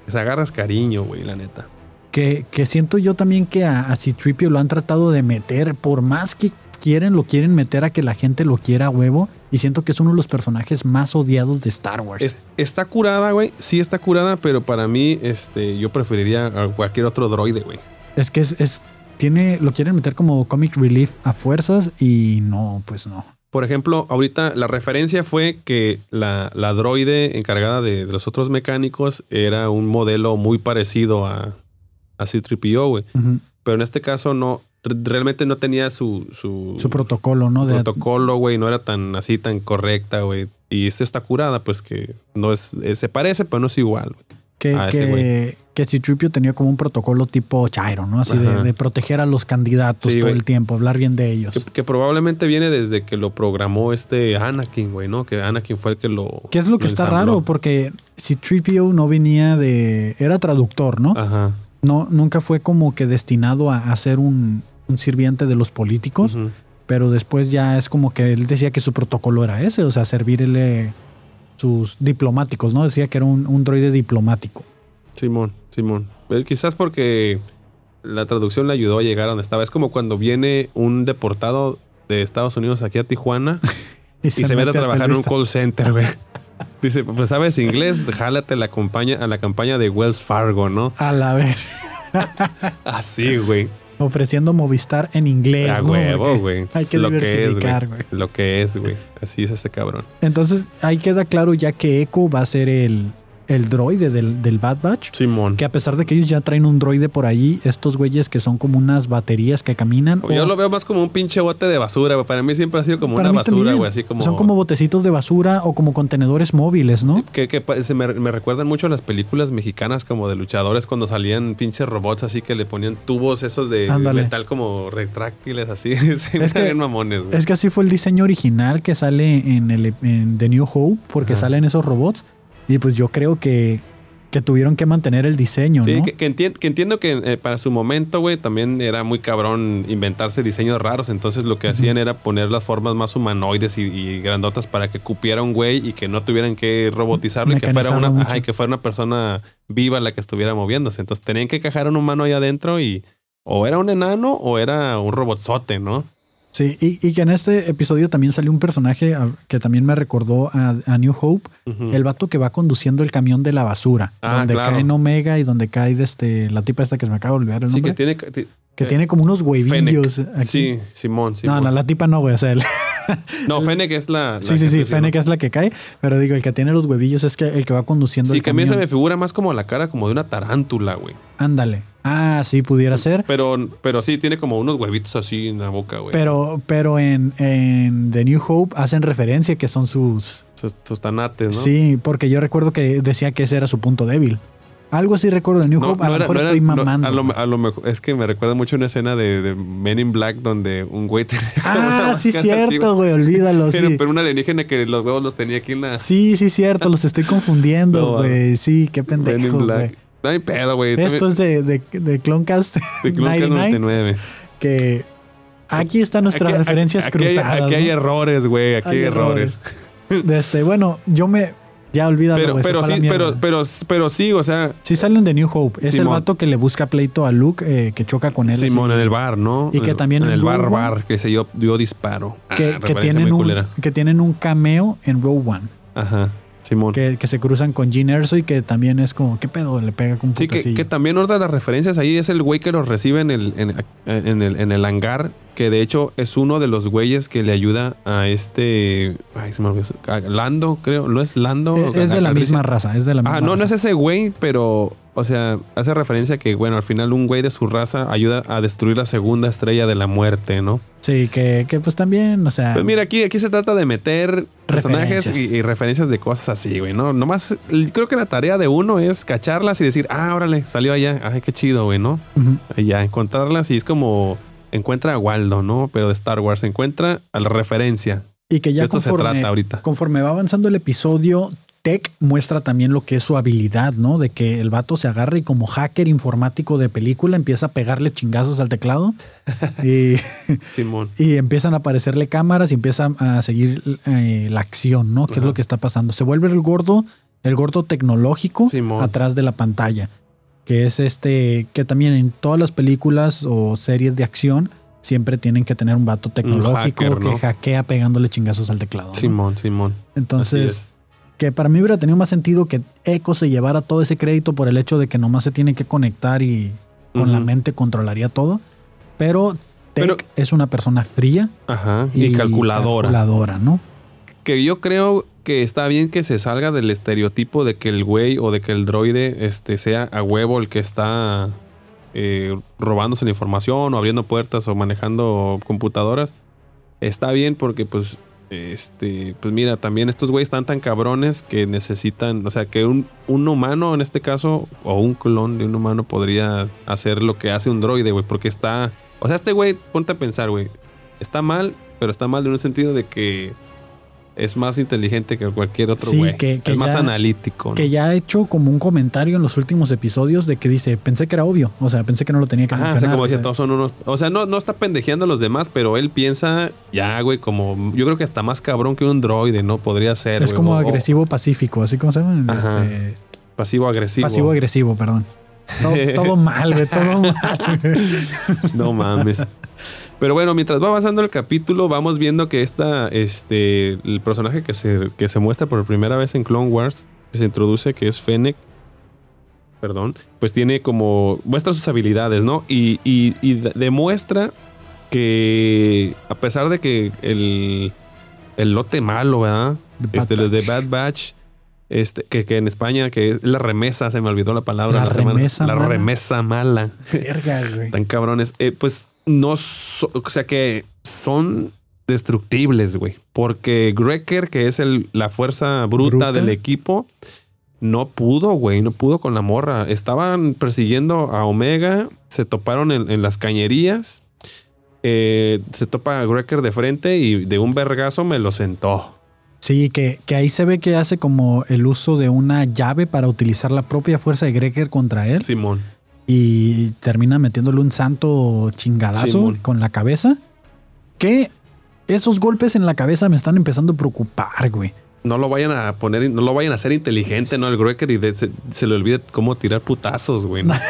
B: Les agarras cariño, güey, la neta.
A: Que, que siento yo también que a, a C-3PO lo han tratado de meter, por más que quieren, lo quieren meter a que la gente lo quiera a huevo. Y siento que es uno de los personajes más odiados de Star Wars.
B: Es- está curada, güey. Sí está curada, pero para mí, este, yo preferiría a cualquier otro droide, güey.
A: Es que es, es- tiene, lo quieren meter como comic relief a fuerzas y no, pues no.
B: Por ejemplo, ahorita la referencia fue que la, la droide encargada de, de los otros mecánicos era un modelo muy parecido a, a C-3PO, güey. Pero en este caso no, realmente no tenía su, su,
A: Su protocolo, ¿no?
B: Protocolo, güey, no era tan así, tan correcta, güey. Y esta está curada, pues que no es, eh, se parece, pero no es igual. güey.
A: que, que, que C-3PO tenía como un protocolo tipo Chairo, ¿no? Así de, de proteger a los candidatos
B: Sí,
A: todo el tiempo, hablar bien de ellos.
B: Que, que probablemente viene desde que lo programó este Anakin, güey, ¿no? Que Anakin fue el que lo.
A: Que es lo que está raro, porque C-3PO no venía de... Era traductor, ¿no?
B: Ajá.
A: No, nunca fue como que destinado a, a ser un, un sirviente de los políticos, pero después ya es como que él decía que su protocolo era ese, o sea, servirle sus diplomáticos, ¿no? Decía que era un, un droide diplomático.
B: Simón, Simón. Eh, quizás porque la traducción le ayudó a llegar a donde estaba. Es como cuando viene un deportado de Estados Unidos aquí a Tijuana <laughs> y se, mete a trabajar en un call center, güey. <laughs> Dice, pues sabes inglés, jálate la campaña, a la campaña de Wells Fargo, ¿no?
A: A la vez, <laughs>
B: Así, güey.
A: Ofreciendo Movistar en inglés.
B: A
A: ¿no?
B: huevo, güey.
A: Hay que
B: lo
A: diversificar,
B: güey.
A: güey.
B: Lo que es, güey. Así es este cabrón.
A: Entonces ahí queda claro ya que Echo va a ser el, el droide del, del Bad Batch.
B: Simón.
A: Que a pesar de que ellos ya traen un droide por ahí, estos güeyes que son como unas baterías que caminan.
B: Yo
A: o-
B: lo veo más como un pinche bote de basura, güey. Para mí siempre ha sido como
A: para
B: una basura, güey. Así como.
A: Son como botecitos de basura o como contenedores móviles, ¿no?
B: Que, que se me, me recuerdan mucho a las películas mexicanas como de luchadores cuando salían pinches robots así que le ponían tubos esos de
A: Ándale.
B: metal como retráctiles así. <laughs>
A: Es que-
B: mamones.
A: Es que así fue el diseño original que sale en, el, en The New Hope, porque
B: Ajá.
A: salen esos robots. Y pues yo creo que, que tuvieron que mantener el diseño,
B: Sí,
A: ¿no?
B: que, que que entiendo que eh, para su momento, güey, también era muy cabrón inventarse diseños raros. Entonces lo que hacían era poner las formas más humanoides y, y grandotas para que cupiera un güey y que no tuvieran que robotizarlo y que fuera, una,
A: mucho.
B: ajá, y que fuera una persona viva la que estuviera moviéndose. Entonces tenían que cajar un humano ahí adentro y o era un enano o era un robotzote, ¿no?
A: Sí, y, y que en este episodio también salió un personaje ah, que también me recordó a, a New Hope,
B: Ujú.
A: el vato que va conduciendo el camión de la basura,
B: Ah,
A: donde
B: claro.
A: cae en Omega y donde cae este, la tipa esta que se me acaba de olvidar el
B: Sí,
A: nombre,
B: que tiene... ti-
A: que
B: eh,
A: tiene como unos huevillos
B: Fennec.
A: aquí.
B: Sí, Simón,
A: no,
B: Simón.
A: no, la tipa no, güey, o sea, el- <laughs>
B: No, Fennec es la... la
A: sí, sí, sí, Fennec es la que cae, pero digo, el que tiene los huevillos es que el que va conduciendo
B: Sí,
A: el
B: que a mí se me figura más como la cara como de una tarántula, güey.
A: Ándale. Ah, sí, pudiera ser.
B: Pero, pero sí, tiene como unos huevitos así en la boca, güey.
A: Pero, pero en, en The New Hope hacen referencia que son sus.
B: Sus, sus tanates, ¿no?
A: Sí, porque yo recuerdo que decía que ese era su punto débil. Algo así recuerdo de New
B: No,
A: Hope. A
B: no
A: lo mejor
B: era-
A: estoy
B: no,
A: mamando.
B: a, lo, a lo mejor es que me recuerda mucho una escena de, de Men in Black donde un güey <laughs> tenía una
A: ah, sí, cierto, güey. Olvídalo.
B: Pero,
A: Sí.
B: pero un alienígena que los huevos los tenía aquí en la
A: sí, sí, cierto. Los estoy confundiendo, <laughs> güey. Sí, qué
B: Men in
A: pendejo.
B: Black. No hay pedo, güey.
A: Esto es de, de, de Cloncast
B: de Clone
A: 99.
B: 99.
A: Que aquí están nuestras
B: Aquí-
A: referencias
B: aquí,
A: cruzadas.
B: Aquí hay errores, güey. Aquí hay,
A: Hay
B: errores.
A: De este, bueno, yo me. Ya olvídalo,
B: Pero, pero sí, pero, pero, pero sí, o sea,
A: Sí salen de New Hope. Es el
B: Simón.
A: vato que le busca pleito a Luke, eh, que choca con él.
B: Simón
A: así.
B: en el bar, ¿no?
A: Y que también
B: en
A: en
B: el bar
A: One-
B: bar que se yo dio disparo. Ah,
A: que,
B: referencia
A: tienen un,
B: culera.
A: que tienen un cameo en Rogue One.
B: Ajá. Simón.
A: Que, que se cruzan con Gene Erso y que también es como, ¿qué pedo? Le pega con un
B: Sí, que, también otra de las referencias ahí es el güey que los recibe en el, en, en el, en el hangar, que de hecho es uno de los güeyes que le ayuda a este. Ay, se me olvidó. Lando, creo. ¿No es Lando?
A: Eh, es de la misma raza, es de la misma
B: Ah, no, no es ese güey, pero. O sea, hace referencia que, bueno, al final un güey de su raza ayuda a destruir la segunda estrella de la muerte, ¿no?
A: Sí, que, que pues también, o sea,
B: Pues mira, aquí, aquí se trata de meter personajes y, y referencias de cosas así, güey, ¿no? Nomás, creo que la tarea de uno es cacharlas y decir, ah, órale, salió allá, ay, qué chido, güey, ¿no?
A: ujú.
B: Y ya, encontrarlas y es como, encuentra a Waldo, ¿no? Pero de Star Wars, encuentra a la referencia.
A: y que ya
B: esto se
A: conforme,
B: trata ahorita.
A: conforme va avanzando el episodio, Tech muestra también lo que es su habilidad, ¿no? De que el vato se agarra y como hacker informático de película empieza a pegarle chingazos al teclado <laughs> y,
B: Simón. <laughs>
A: y empiezan a aparecerle cámaras y empieza a seguir eh, la acción, ¿no? ¿Qué es lo que está pasando? Se vuelve el gordo, el gordo tecnológico
B: Simón.
A: atrás de la pantalla, que es este, que también en todas las películas o series de acción siempre tienen que tener un vato tecnológico
B: hacker, ¿no?
A: que hackea pegándole chingazos al teclado. ¿no?
B: Simón, Simón.
A: Entonces,
B: es.
A: Que para mí hubiera tenido más sentido que Echo se llevara todo ese crédito por el hecho de que nomás se tiene que conectar y con la mente controlaría todo. Pero Tech
B: Pero-
A: es una persona fría
B: Ajá. Y, calculadora.
A: calculadora, ¿no?
B: que yo creo que está bien que se salga del estereotipo de que el güey o de que el droide este, sea a huevo el que está eh, robándose la información o abriendo puertas o manejando computadoras. Está bien porque pues este pues mira también estos güeyes están tan cabrones que necesitan o sea que un, un humano en este caso o un clon de un humano podría hacer lo que hace un droide güey porque está o sea este güey ponte a pensar güey está mal pero está mal en un sentido de que es más inteligente que cualquier otro
A: Sí,
B: güey.
A: que- que
B: es más
A: ya-
B: analítico. ¿no?
A: Que ya ha hecho como un comentario en los últimos episodios de que dice, pensé que era obvio. O sea, pensé que no lo tenía que
B: Ajá, o
A: mencionar.
B: sea, como
A: o sea,
B: todos son unos. O sea, no, no está pendejeando a los demás, pero él piensa, ya, güey, como. Yo creo que está más cabrón que un droide, ¿no? Podría ser.
A: es como
B: o-
A: agresivo pacífico, así como se llama.
B: Ajá.
A: Este,
B: Pasivo-agresivo.
A: pasivo agresivo, perdón. Todo, <laughs> todo mal, güey, todo mal.
B: No mames. <laughs> Pero bueno, mientras va avanzando el capítulo, vamos viendo que esta, este, el personaje que se, que se muestra por primera vez en Clone Wars, que se introduce, que es Fennec, perdón, pues tiene como, muestra sus habilidades, ¿no? Y, y- y de- demuestra que a pesar de que el, el lote malo, ¿verdad? Este, los de. Bad Batch Este, que, que en España, que es la remesa, se me olvidó la palabra.
A: La
B: semana-
A: remesa
B: la
A: mala.
B: remesa mala.
A: Verga, güey. <laughs>
B: Tan cabrones. Eh, pues no, so- o sea que son destructibles, güey. Porque Greker, que es el, la fuerza bruta,
A: Bruta.
B: del equipo, no pudo, güey, no pudo con la morra. Estaban persiguiendo a Omega, se toparon en, en las cañerías. eh, se topa a Greker de frente y de un vergazo me lo sentó.
A: Sí, que, que ahí se ve que hace como el uso de una llave para utilizar la propia fuerza de Greker contra él
B: Simón.
A: Y termina metiéndole un santo chingadazo
B: Simón.
A: con la cabeza. Que esos golpes en la cabeza me están empezando a preocupar, güey.
B: No lo vayan a poner, no lo vayan a hacer inteligente, ¿no? El Greker y de- se, se le olvide cómo tirar putazos, güey. ¿no? <laughs>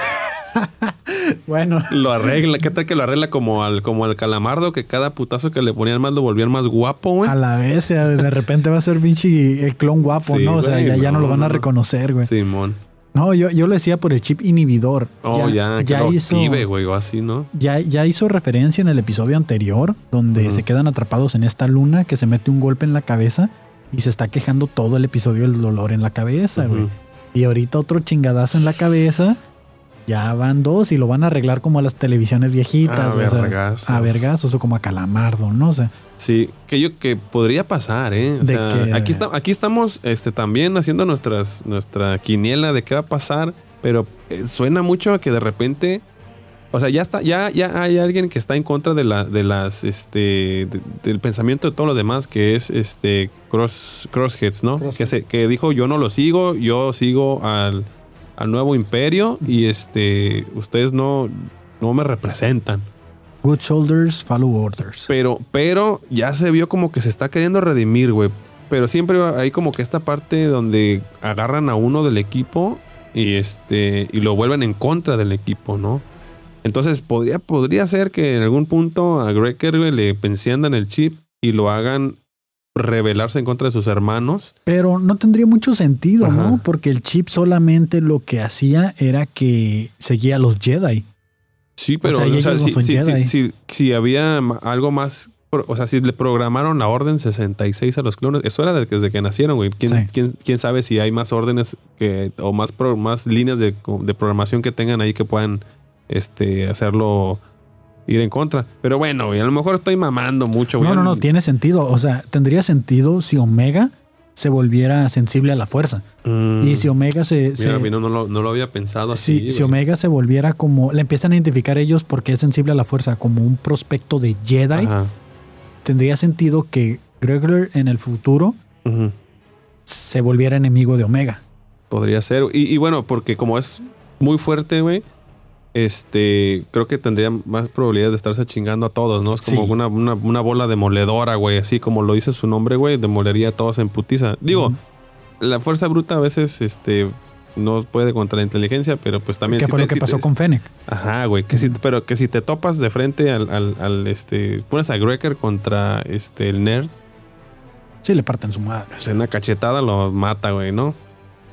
A: Bueno,
B: Lo arregla, ¿qué tal que lo arregla como al, como al calamardo? Que cada putazo que le ponían más lo volvían más guapo, güey.
A: a la vez, de repente va a ser pinche el clon guapo,
B: Sí,
A: ¿no? O sea,
B: güey,
A: ya, ya no,
B: no,
A: lo van a
B: no.
A: reconocer, güey.
B: Simón.
A: No, yo, yo lo decía por el chip inhibidor.
B: Oh, ya,
A: ya
B: lo
A: hizo,
B: active, güey, o así, ¿no?
A: ya, ya hizo referencia en el episodio anterior, donde se quedan atrapados en esta luna que se mete un golpe en la cabeza y se está quejando todo el episodio del dolor en la cabeza, güey. Y ahorita otro chingadazo en la cabeza. Ya van dos y lo van a arreglar como a las televisiones viejitas.
B: A
A: o sea,
B: vergazos.
A: a vergazos o como a calamardo, ¿no? O sea,
B: Sí, que yo que podría pasar, ¿eh? O
A: De
B: sea,
A: que-
B: aquí, está, aquí estamos este, también haciendo nuestras, nuestra quiniela de qué va a pasar, pero eh, suena mucho a que de repente, o sea, ya está, ya, ya hay alguien que está en contra de la, de las, este, de- del pensamiento de todos los demás, que es este cross, crossheads, ¿no?
A: Crossheads.
B: Que se, que dijo yo no lo sigo, yo sigo al, al nuevo imperio y este, ustedes no, no me representan.
A: good shoulders, follow orders.
B: Pero, pero ya se vio como que se está queriendo redimir, güey. Pero siempre hay como que esta parte donde agarran a uno del equipo y este y lo vuelven en contra del equipo, ¿no? Entonces podría, podría ser que en algún punto a Greker güey, le enciendan el chip y lo hagan rebelarse en contra de sus hermanos.
A: Pero no tendría mucho sentido,
B: Ajá.
A: ¿no? Porque el chip solamente lo que hacía era que seguía a los Jedi.
B: Sí, pero
A: sea,
B: o sea, si,
A: son
B: si- si-
A: Jedi.
B: si- si había algo más, o sea, si le programaron la orden 66 a los clones, eso era desde que nacieron, güey. ¿Quién,
A: Sí.
B: quién, quién sabe si hay más órdenes que, o más, pro- más líneas de, de programación que tengan ahí que puedan este, hacerlo ir en contra? Pero bueno, güey, a lo mejor estoy mamando mucho, güey.
A: No, no, no, tiene sentido. O sea, tendría sentido si Omega se volviera sensible a la fuerza.
B: Mm,
A: Y si Omega se...
B: mira,
A: se-
B: mira, no, lo, no lo había pensado así.
A: si, si
B: güey.
A: Omega se volviera como... Le empiezan a identificar ellos porque es sensible a la fuerza, como un prospecto de Jedi,
B: Ajá.
A: tendría sentido que Gregor en el futuro se volviera enemigo de Omega.
B: Podría ser. Y, y bueno, porque como es muy fuerte, güey. Este, creo que tendría más probabilidades de estarse chingando a todos, ¿no? Es como
A: Sí.
B: una, una, una bola demoledora, güey. Así como lo dice su nombre, güey, demolería a todos en putiza. Digo, la fuerza bruta a veces, este, no puede contra la inteligencia, pero pues también.
A: ¿Qué
B: si
A: fue
B: te-
A: lo que
B: si
A: pasó
B: te-
A: con Fennec?
B: Ajá, güey. Que si, pero que si te topas de frente al, al, al, este, pones a Greker contra este el nerd,
A: Sí, le parten su madre. o
B: pues
A: sea,
B: una cachetada lo mata, güey, ¿no?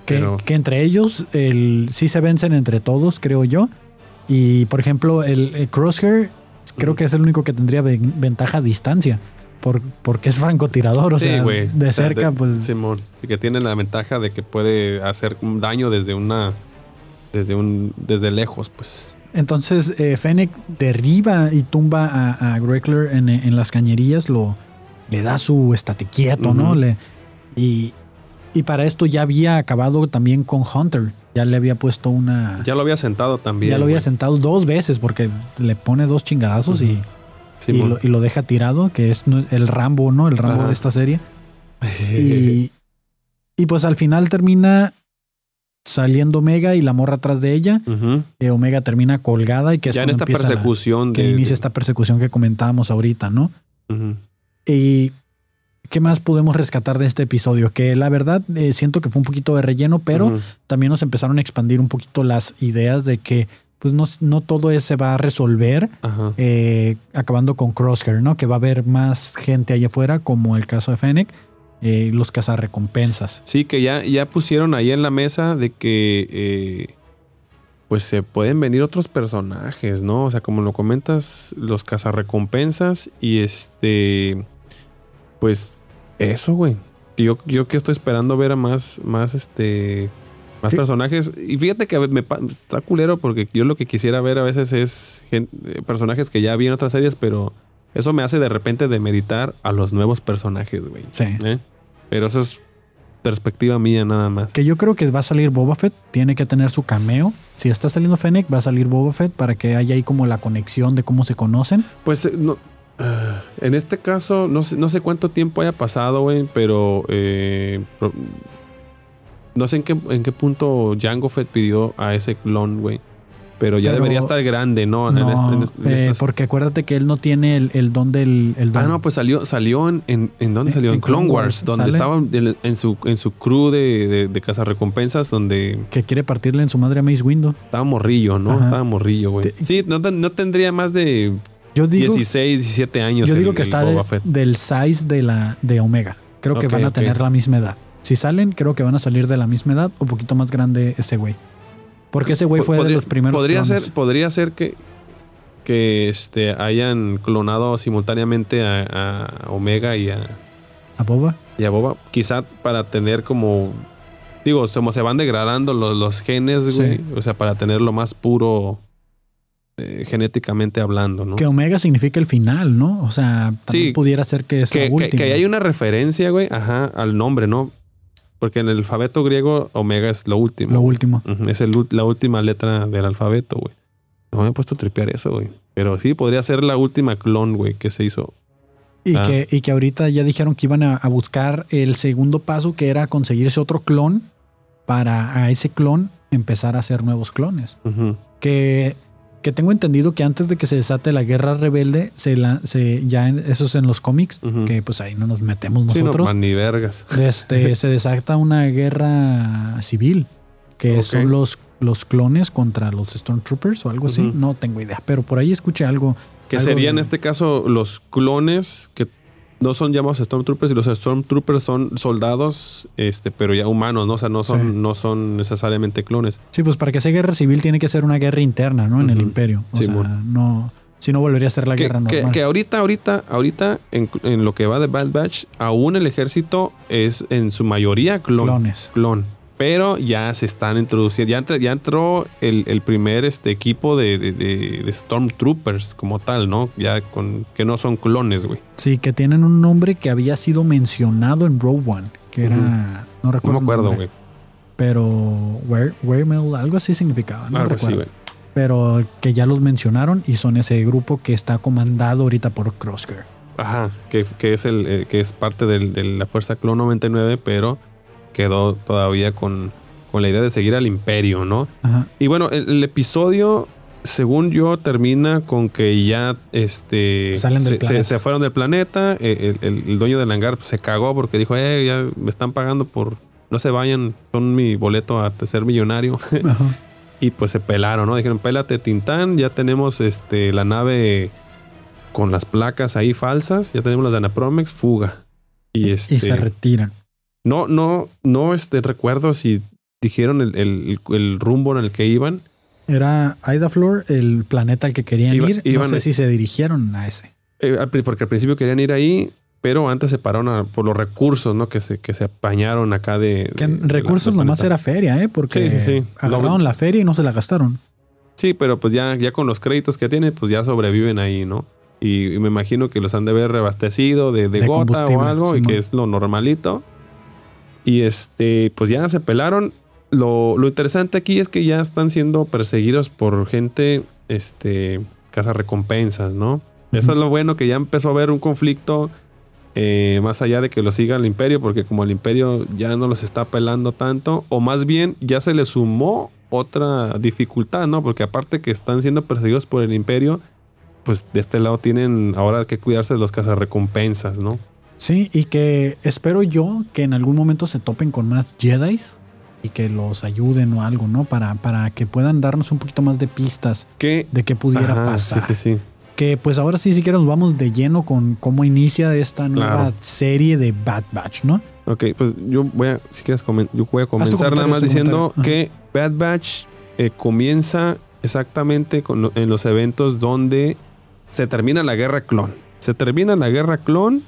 A: que,
B: pero-
A: que entre ellos el, sí se vencen entre todos, creo yo. Y por ejemplo, el, el Crosshair creo que es el único que tendría ven- ventaja a distancia. Por, porque es francotirador, o
B: Sí,
A: sea, de
B: O sea,
A: cerca, pues
B: Simón. Sí, que tiene la ventaja de que puede hacer un daño desde una. Desde un. Desde lejos, pues.
A: Entonces, eh, Fennec derriba y tumba a, a Greckler en, en las cañerías, lo, le da su estate quieto, ¿no? Le, y, y para esto ya había acabado también con Hunter. Ya le había puesto una. Ya,
B: Ya lo había sentado también.
A: lo había sentado dos veces porque le pone dos chingadazos y, y, lo, y lo deja tirado, que es el Rambo, ¿no? El Rambo
B: Ajá.
A: de esta serie. <laughs> Y, y pues al final termina saliendo Omega y la morra atrás de ella. Eh, Omega termina colgada y que es
B: Ya en esta
A: empieza la-
B: persecución
A: que
B: de.
A: inicia esta persecución que comentábamos ahorita, ¿no? Y ¿qué más podemos rescatar de este episodio? Que la verdad eh, siento que fue un poquito de relleno, pero también nos empezaron a expandir un poquito las ideas de que pues no, no todo se va a resolver eh, acabando con Crosshair, ¿no? Que va a haber más gente allá afuera, como el caso de Fennec, eh, los cazarrecompensas.
B: Sí, que ya, ya pusieron ahí en la mesa de que. pues se pueden venir otros personajes, ¿no? O sea, como lo comentas, los cazarrecompensas y este. Pues eso, güey. yo, yo que estoy esperando ver a más, más este, más
A: Sí.
B: personajes. Y fíjate que me está culero porque yo lo que quisiera ver a veces es gen- eh, personajes que ya vi en otras series, pero eso me hace de repente demeritar a los nuevos personajes, güey.
A: Sí.
B: ¿Eh? Pero eso es perspectiva mía nada más.
A: Que yo creo que va a salir Boba Fett, tiene que tener su cameo. Si está saliendo Fennec, va a salir Boba Fett para que haya ahí como la conexión de cómo se conocen.
B: Pues eh, no. Ah, En este caso, no sé, no sé cuánto tiempo haya pasado, güey, pero eh, no sé en qué, en qué punto Jango Fett pidió a ese clon, güey. Pero ya
A: Pero-
B: debería estar grande, ¿no? En este- en este-
A: eh, porque acuérdate que él no tiene el, el don del el don.
B: Ah, no, pues salió, salió en, en, ¿en dónde salió? En, Clone Wars,
A: Wars,
B: donde estaba en, su, en su crew de, de, de cazarrecompensas, donde
A: Que quiere partirle en su madre a Mace Windu.
B: estaba morrillo, ¿no?
A: Ajá.
B: Estaba morrillo, güey. Sí, no, no tendría más de
A: Yo digo,
B: 16, 17 años.
A: yo
B: el-
A: digo que está de- del size de la de Omega. Creo que van a tener la misma edad. Si salen, creo que van a salir de la misma edad o poquito más grande ese güey. Porque ese güey fue de los primeros
B: Podría
A: clones.
B: ser, podría ser que, que este, hayan clonado simultáneamente a, a Omega y a,
A: a Boba.
B: y a Boba. Quizá para tener como. Digo, como se van degradando los, los genes,
A: Sí.
B: güey. O sea, para tenerlo más puro eh, genéticamente hablando, ¿no?
A: Que Omega significa el final, ¿no? O sea, también
B: Sí.
A: pudiera ser que es
B: Que,
A: la
B: que-
A: última.
B: que hay una referencia, güey, ajá, al nombre, ¿no? Porque en el alfabeto griego, Omega es lo último.
A: Lo último.
B: Es el la última letra del alfabeto, güey. No me he puesto a tripear eso, güey. Pero sí, podría ser la última clon, güey, que se hizo.
A: Y,
B: Ah.
A: que, y que ahorita ya dijeron que iban a, a buscar el segundo paso, que era conseguir ese otro clon para a ese clon empezar a hacer nuevos clones.
B: Ujú.
A: Que, que tengo entendido que antes de que se desate la guerra rebelde, se la, se, ya en, eso es en los cómics, que pues ahí no nos metemos
B: Sí, no,
A: nosotros.
B: man, ni vergas.
A: este, <laughs> se desata una guerra civil, que son los, los clones contra los Stormtroopers o algo así. No tengo idea, pero por ahí escuché algo.
B: Que
A: algo
B: serían en este caso los clones que no son llamados Stormtroopers y los Stormtroopers son soldados, este, pero ya humanos, ¿no? O sea, no son,
A: Sí.
B: no son necesariamente clones.
A: Sí, pues para que sea guerra civil tiene que ser una guerra interna, ¿no? En el imperio. O
B: Simón.
A: sea, no. Si no volvería a ser la
B: que,
A: guerra
B: que-
A: normal.
B: que ahorita, ahorita, ahorita, en, en lo que va de Bad Batch, aún el ejército es en su mayoría clon.
A: Clones.
B: Clon. Pero ya se están introduciendo. Ya, entró el, el primer este, equipo de, de- de- de Stormtroopers como tal, ¿no? Ya con que no son clones, güey.
A: Sí, que tienen un nombre que había sido mencionado en Rogue One, que era. No
B: No
A: recuerdo.
B: me acuerdo, güey.
A: Pero. Weremel, algo así significaba. No
B: Algo así,
A: recuerdo.
B: güey.
A: pero que ya los mencionaron y son ese grupo que está comandado ahorita por Crosshair.
B: Ajá, que, que es el eh, que es parte del- de la Fuerza Clon 99, pero quedó todavía con, con la idea de seguir al Imperio, ¿no?
A: Ajá.
B: Y bueno, el, el episodio, según yo, termina con que ya este
A: Salen del
B: se,
A: planeta.
B: se- se fueron del planeta. eh, El, el- el dueño del hangar se cagó porque dijo, eh, ya me están pagando por. No se vayan, son mi boleto a ser millonario. <laughs>
A: Ajá.
B: y pues se pelaron, ¿no? Dijeron, pélate, Tintán, ya tenemos este la nave con las placas ahí falsas, ya tenemos las de Anapromex, fuga. Y este.
A: Y se retiran.
B: No, no, no este, recuerdo si dijeron el, el- el rumbo en el que iban.
A: Era Idaflor, el planeta al que querían
B: Iba-
A: ir.
B: iban
A: no sé
B: a-
A: si se dirigieron a ese.
B: Eh, porque al principio querían ir ahí, pero antes se pararon a- por los recursos, ¿no? Que se, que se apañaron acá de.
A: Que
B: de-
A: en
B: de la-
A: recursos nomás era feria, ¿eh? Porque
B: Sí, sí, sí.
A: agarraron la feria y no se la gastaron.
B: Sí, pero pues ya, ya con los créditos que tienen, pues ya sobreviven ahí, ¿no? Y, y me imagino que los han de haber reabastecido de, de
A: De
B: gota o algo, y que es lo normalito. Y este, pues ya se pelaron. Lo, lo interesante aquí es que ya están siendo perseguidos por gente, este, casa recompensas, ¿no? Eso es lo bueno, que ya empezó a haber un conflicto eh, más allá de que lo siga el imperio, porque como el imperio ya no los está pelando tanto, o más bien ya se le sumó otra dificultad, ¿no? Porque aparte que están siendo perseguidos por el imperio, pues de este lado tienen ahora que cuidarse de los cazarrecompensas, ¿no?
A: Sí, y que espero yo que en algún momento se topen con más Jedi y que los ayuden o algo, ¿no? Para, para que puedan darnos un poquito más de pistas de qué pudiera
B: Ajá,
A: pasar.
B: Sí, sí, sí.
A: Que pues ahora sí, si quieres, nos vamos de lleno con cómo inicia esta nueva
B: Claro.
A: serie de Bad Batch, ¿no?
B: Ok, pues yo voy a, si quieres, yo voy a comenzar nada más diciendo que Bad Batch eh, comienza exactamente con lo- en los eventos donde se termina la guerra clon. Se termina la guerra clon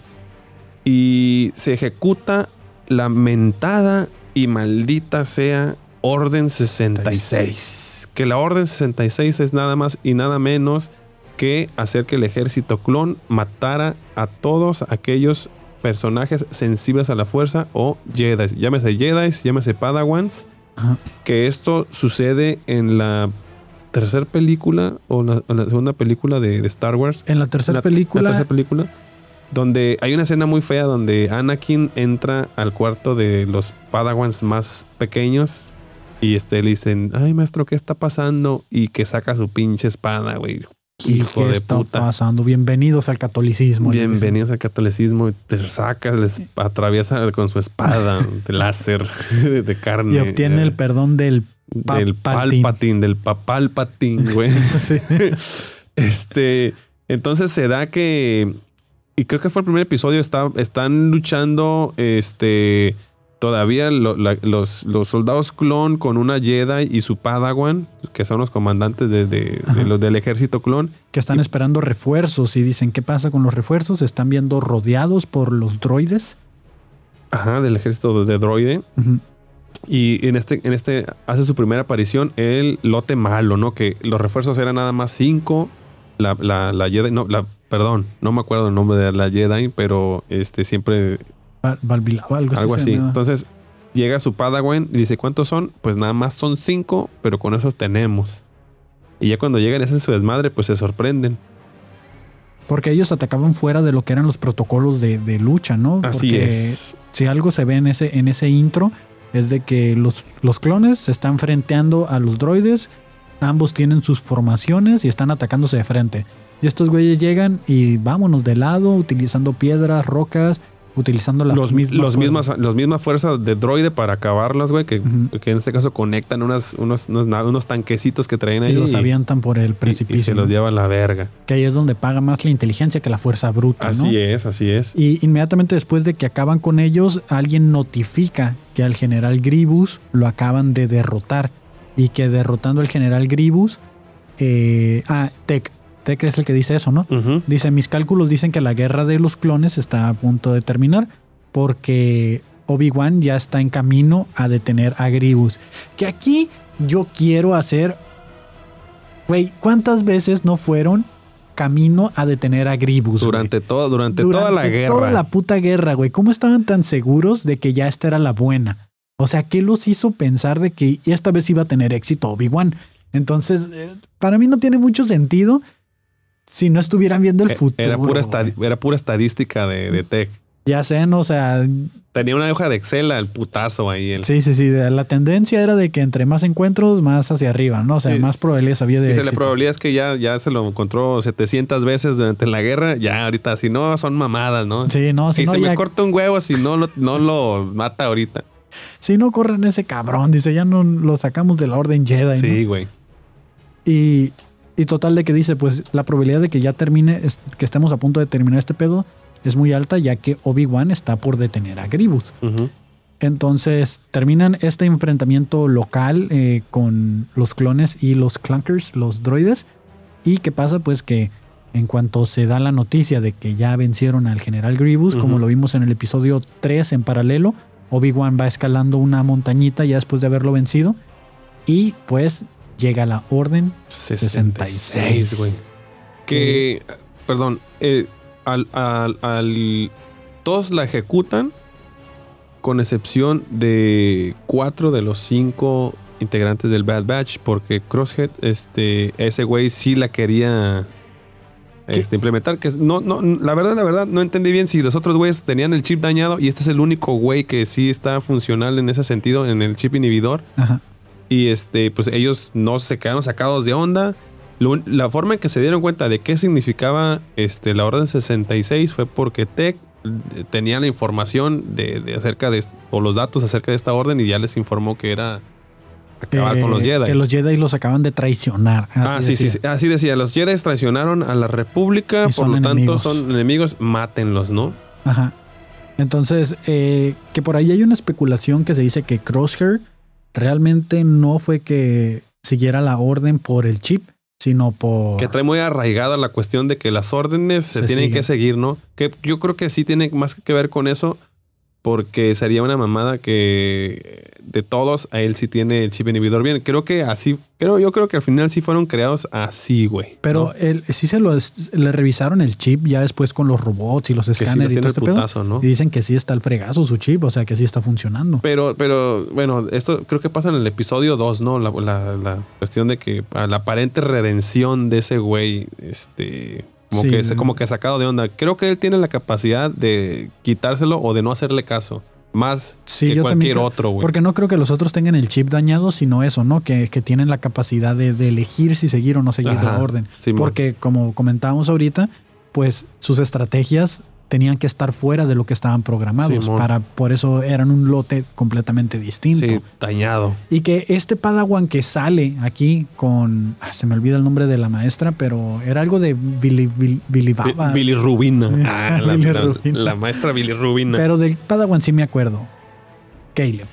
B: y se ejecuta la mentada y maldita sea Orden 66. Que la Orden 66 es nada más y nada menos que hacer que el ejército clon matara a todos aquellos personajes sensibles a la fuerza o Jedi. Llámese Jedi, llámese Padawans.
A: Ajá.
B: Que esto sucede en la tercera película o la, o la segunda película de, de Star Wars.
A: En la tercera
B: La-
A: película,
B: La tercera película. Donde hay una escena muy fea donde Anakin entra al cuarto de los Padawans más pequeños. Y este le dicen, ay maestro, ¿qué está pasando? Y que saca su pinche espada, güey.
A: ¿y
B: Hijo
A: qué
B: de
A: está
B: puta.
A: pasando? Bienvenidos al catolicismo.
B: Bienvenidos al catolicismo. Te sacas, les atraviesa con su espada <laughs> de láser <laughs> de carne.
A: Y obtiene
B: eh,
A: el perdón del
B: del
A: Palpatine.
B: palpatín, del papalpatín, güey. <laughs>
A: Sí.
B: Este, entonces se da que, y creo que fue el primer episodio, está, están luchando, este, todavía lo- la- los, los soldados clon con una Jedi y su Padawan, que son los comandantes de, de- de
A: Ajá.
B: los del ejército clon.
A: que están esperando refuerzos y dicen, ¿qué pasa con los refuerzos? Están viendo rodeados por los droides.
B: Ajá, del ejército de droide. Y en este, en este hace su primera aparición el lote malo, ¿no? Que los refuerzos eran nada más cinco. La, la, la Jedi, no, la, perdón, no me acuerdo el nombre de la Jedi, pero este siempre
A: Val- algo,
B: así. Entonces llega su Padawan y dice, ¿cuántos son? Pues nada más son cinco, pero con esos tenemos. Y ya cuando llegan ese su desmadre, pues se sorprenden.
A: Porque ellos atacaban fuera de lo que eran los protocolos de, de lucha, ¿no?
B: Así
A: Porque
B: es.
A: Si algo se ve en ese, en ese intro, es de que los, los clones se están frenteando a los droides. Ambos tienen sus formaciones y están atacándose de frente. Y estos güeyes llegan y vámonos de lado, utilizando piedras, rocas, utilizando la
B: los,
A: misma
B: los
A: fuerza.
B: mismas, los mismas fuerzas de droide para acabarlas, güey, que, en este caso conectan unas, unos, unos, unos tanquecitos que traen ahí.
A: Y los avientan por el precipicio.
B: Y, se los lleva a la verga.
A: Que ahí es donde paga más la inteligencia que la fuerza bruta, ¿no?
B: Así es, así es.
A: Y inmediatamente después de que acaban con ellos, alguien notifica que al general Gribus lo acaban de derrotar. Y que derrotando al general Gribus. eh, ah, Tech. Tech es el que dice eso, ¿no? Dice: Mis cálculos dicen que la guerra de los clones está a punto de terminar. Porque Obi-Wan ya está en camino a detener a Gribus. Que aquí yo quiero hacer. Güey, ¿cuántas veces no fueron camino a detener a Gribus?
B: Durante, todo, durante, toda la guerra.
A: Toda la puta guerra, güey. ¿Cómo estaban tan seguros de que ya esta era la buena? O sea, ¿qué los hizo pensar de que esta vez iba a tener éxito Obi-Wan? Entonces, eh, para mí no tiene mucho sentido si no estuvieran viendo el
B: Eh,
A: futuro.
B: Era pura, era estadística de, de Tech.
A: Ya sé, ¿no? O sea,
B: Tenía una hoja de Excel al putazo ahí. El,
A: sí, sí, sí. La tendencia era de que entre más encuentros, más hacia arriba, ¿no? O sea,
B: Sí.
A: más probabilidades había de
B: Dice, la probabilidad es que ya, ya se lo encontró 700 veces durante la guerra. Ya ahorita, si no, son mamadas, ¿no?
A: Sí, no, si
B: y
A: no,
B: se
A: ya,
B: me corta un huevo si no lo, no lo mata ahorita.
A: Si no corren ese cabrón, dice, ya no lo sacamos de la orden Jedi.
B: Sí, güey.
A: Y, y total de que dice, pues la probabilidad de que ya termine, que estemos a punto de terminar este pedo, es muy alta ya que Obi-Wan está por detener a Gribus.
B: Ujú.
A: Entonces terminan este enfrentamiento local eh, con los clones y los clunkers, los droides. ¿Y qué pasa? Pues que en cuanto se da la noticia de que ya vencieron al general Grievous, como lo vimos en el episodio 3 en paralelo, Obi-Wan va escalando una montañita ya después de haberlo vencido. Y pues llega la orden
B: 66, güey. Que, perdón, eh, al, al, al- todos la ejecutan con excepción de cuatro de los cinco integrantes del Bad Batch, porque Crosshead, este, ese güey sí la quería este, implementar. Que no, no, la verdad, la verdad, no entendí bien si los otros güeyes tenían el chip dañado y este es el único güey que sí está funcional en ese sentido, en el chip inhibidor.
A: Ajá.
B: Y este, pues ellos no se quedaron sacados de onda. La forma en que se dieron cuenta de qué significaba este, la Orden 66 fue porque Tech eh, tenía la información de, de acerca de o los datos acerca de esta orden y ya les informó que era acabar
A: Eh,
B: con los Jedi.
A: Que los Jedi los acaban de traicionar.
B: ah, sí, sí. Así decía, los Jedi traicionaron a la República,
A: Y
B: por lo
A: enemigos.
B: tanto son enemigos, mátenlos, ¿no?
A: Ajá. Entonces, eh, que por ahí hay una especulación que se dice que Crosshair realmente no fue que siguiera la orden por el chip, sino por...
B: Que trae muy arraigada la cuestión de que las órdenes se,
A: Se
B: tienen
A: siguen.
B: que seguir, ¿no? Que yo creo que sí tiene más que ver con eso. Porque sería una mamada que de todos a él sí tiene el chip inhibidor bien. Creo que así, creo yo creo que al final sí fueron creados así, güey.
A: Pero
B: ¿no?
A: él, sí se lo le revisaron el chip ya después con los robots y los
B: sí
A: escáneres y todo este pedo.
B: putazo, ¿no?
A: Y dicen que sí está el fregazo su chip, o sea que sí está funcionando.
B: Pero, pero, bueno, esto creo que pasa en el episodio 2, ¿no? La, la- la cuestión de que a la aparente redención de ese güey, este, como,
A: Sí.
B: que, como que sacado de onda. Creo que él tiene la capacidad de quitárselo o de no hacerle caso. Más
A: Sí,
B: que
A: yo
B: cualquier
A: creo-
B: otro, güey.
A: Porque no creo que los otros tengan el chip dañado, sino eso, ¿no? Que, que tienen la capacidad de, de elegir si seguir o no seguir la orden. Porque como comentábamos ahorita, pues sus estrategias tenían que estar fuera de lo que estaban programados. Para Por eso eran un lote completamente distinto.
B: Sí, dañado.
A: Y que este Padawan que sale aquí con. ah, se me olvida el nombre de la maestra, pero era algo de Billy, Billy, Billy Baba.
B: Billy Rubina. <laughs> Ah, la,
A: Billy
B: la-
A: Rubina.
B: la maestra Billy Rubina.
A: Pero del Padawan sí me acuerdo. Caleb.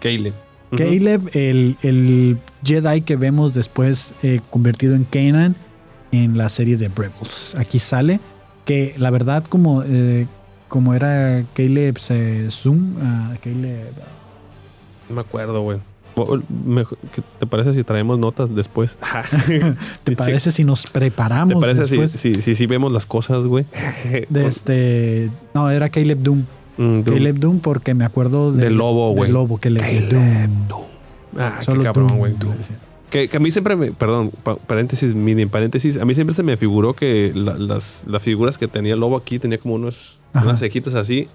B: Caleb.
A: Caleb, el, el Jedi que vemos después eh, convertido en Kanan en la serie de Rebels. Aquí sale que la verdad como, eh, como era Caleb se Zoom, ah, Caleb...
B: No me acuerdo, güey. O- mejor- ¿qué ¿Te parece si traemos notas después? <laughs> <laughs>
A: ¿Te parece si nos preparamos
B: ¿Te parece si,
A: después
B: si, si, si vemos las cosas, güey?
A: de <laughs> este... No, era Caleb Doom.
B: Mm, Doom.
A: Caleb Doom porque me acuerdo de-
B: Del lobo,
A: del
B: güey.
A: lobo que le decía Doom.
B: Ah, qué cabrón, güey. Que, que a mí siempre me, perdón, pa- paréntesis, mini paréntesis, a mí siempre se me figuró que la- las, las figuras que tenía el lobo aquí tenía como unos,
A: Ajá.
B: unas cejitas así,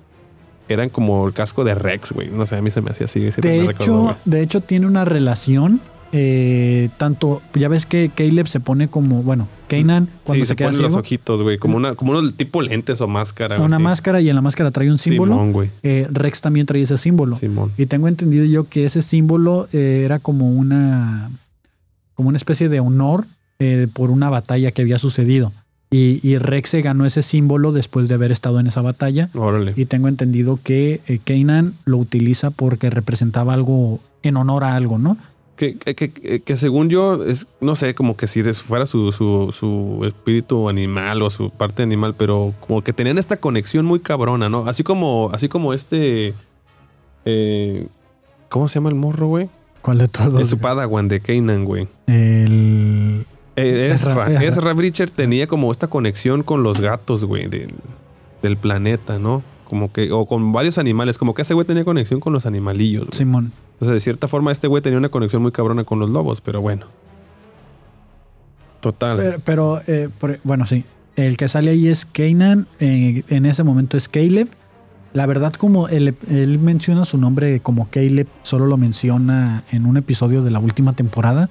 B: eran como el casco de Rex, güey. No sé, a mí se me hacía así.
A: De
B: recordó,
A: hecho, de hecho tiene una relación. eh, tanto, ya ves que Caleb se pone como, bueno, Kanan cuando
B: sí,
A: se,
B: se,
A: queda
B: ponen los
A: ciego,
B: ojitos, güey, como una, como unos tipo lentes o máscara.
A: una
B: así.
A: máscara y en la máscara trae un símbolo.
B: Simón, güey.
A: Eh, Rex también trae ese símbolo.
B: Simón.
A: Y tengo entendido yo que ese símbolo eh, era como una, como una especie de honor eh, por una batalla que había sucedido. Y, y Rex se ganó ese símbolo después de haber estado en esa batalla.
B: Órale.
A: Y tengo entendido que eh, Kanan lo utiliza porque representaba algo en honor a algo, ¿no?
B: Que, que, que- que según yo, es, no sé, como que si fuera su, su, su espíritu animal o su parte animal, pero como que tenían esta conexión muy cabrona, ¿no? Así como, así como este. eh, ¿Cómo se llama el morro, güey?
A: ¿Cuál de todos?
B: Es su padawan de Kanan, güey.
A: El.
B: Eh,
A: Ezra,
B: Ezra, Bridger tenía como esta conexión con los gatos, güey, del, del planeta, ¿no? Como que, o con varios animales, como que ese güey tenía conexión con los animalillos, güey.
A: Simón.
B: O sea, de cierta forma, este güey tenía una conexión muy cabrona con los lobos, pero bueno. Total.
A: Pero, pero, eh, por- bueno, sí. El que sale ahí es Kanan. eh, en ese momento es Caleb. La verdad, como él, él menciona su nombre como Caleb, solo lo menciona en un episodio de la última temporada,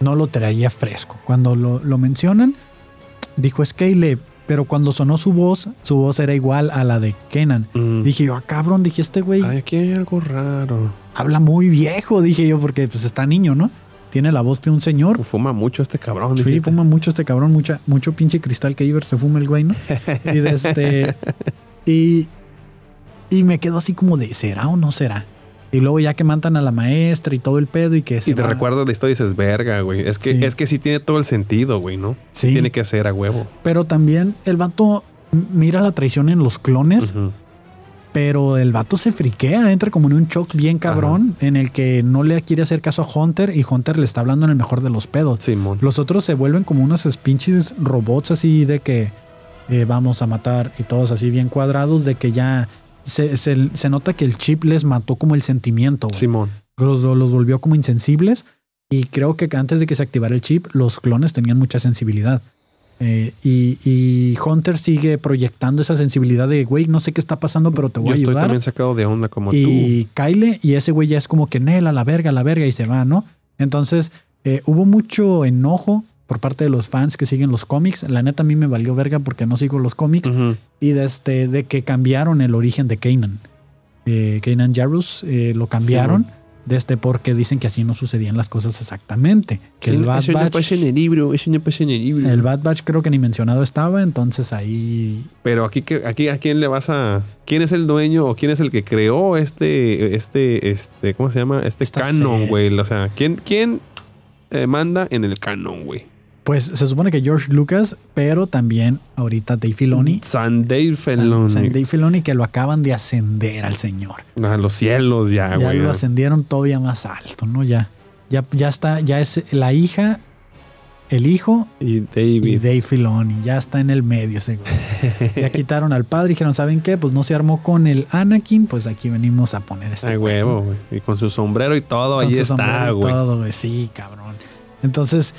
A: no lo traía fresco. Cuando lo, lo mencionan, dijo es Caleb, pero cuando sonó su voz, su voz era igual a la de Kenan.
B: Mm.
A: Dije yo, ah, cabrón, dije, este güey
B: aquí hay algo raro.
A: habla muy viejo, <laughs> dije yo, porque pues está niño, ¿no? Tiene la voz de un señor.
B: Fuma mucho este cabrón.
A: Sí,
B: dijiste.
A: fuma mucho este cabrón, mucha, mucho pinche cristal que Iber se fuma el güey, ¿no? <laughs> Y de este. Y, y me quedo así como de, ¿será o no será? Y luego ya que matan a la maestra y todo el pedo y que se
B: Y te
A: va-
B: recuerdas la historia y dices, verga, güey. Es que,
A: Sí.
B: es que sí tiene todo el sentido, güey, ¿no? Sí. Tiene que ser a huevo.
A: Pero también el vato mira la traición en los clones, pero el vato se friquea, entra como en un shock bien cabrón en el que no le quiere hacer caso a Hunter y Hunter le está hablando en el mejor de los pedos.
B: Simón.
A: Los otros se vuelven como unos pinches robots así de que eh, vamos a matar y todos así bien cuadrados de que ya se, se- se nota que el chip les mató como el sentimiento.
B: Simón.
A: Los, los volvió como insensibles y creo que antes de que se activara el chip los clones tenían mucha sensibilidad. Eh, y, y Hunter sigue proyectando esa sensibilidad de, güey, no sé qué está pasando, pero te voy
B: Yo
A: a
B: estoy
A: ayudar.
B: también sacado de onda como tú.
A: Y Kyle y ese güey ya es como que Nel a la verga, a la verga y se va, ¿no? Entonces eh, hubo mucho enojo por parte de los fans que siguen los cómics. La neta a mí me valió verga porque no sigo los cómics y de, este, de que cambiaron el origen de Kanan. Eh, Kanan Jarrus eh, lo cambiaron
B: Sí,
A: de este porque dicen que así no sucedían las cosas exactamente. Que el Bad
B: eso no
A: Batch,
B: pasa en el libro, eso no pasa en el libro.
A: el Bad Batch creo que ni mencionado estaba, entonces ahí
B: Pero aquí, aquí, ¿a quién le vas a...? ¿Quién es el dueño o quién es el que creó este, este, este, ¿cómo se llama? Este
A: Esta
B: canon, güey. O sea, ¿quién, quién eh, manda en el canon, güey?
A: Pues se supone que George Lucas, pero también ahorita Dave Filoni.
B: San Dave Filoni.
A: San Dave Filoni que lo acaban de ascender al señor.
B: A los cielos ya,
A: ya
B: güey.
A: lo ascendieron todavía más alto, ¿no? Ya, ya, ya está, ya es la hija, el hijo
B: Y
A: y
B: David.
A: Dave Filoni. Ya está en el medio güey. <laughs> Ya quitaron al padre y dijeron, ¿saben qué? Pues no se armó con el Anakin, pues aquí venimos a poner este.
B: Ay, huevo, güey. Y con su sombrero y todo,
A: Con
B: ahí
A: su
B: está,
A: y
B: güey.
A: Todo, güey. Sí, cabrón. Entonces,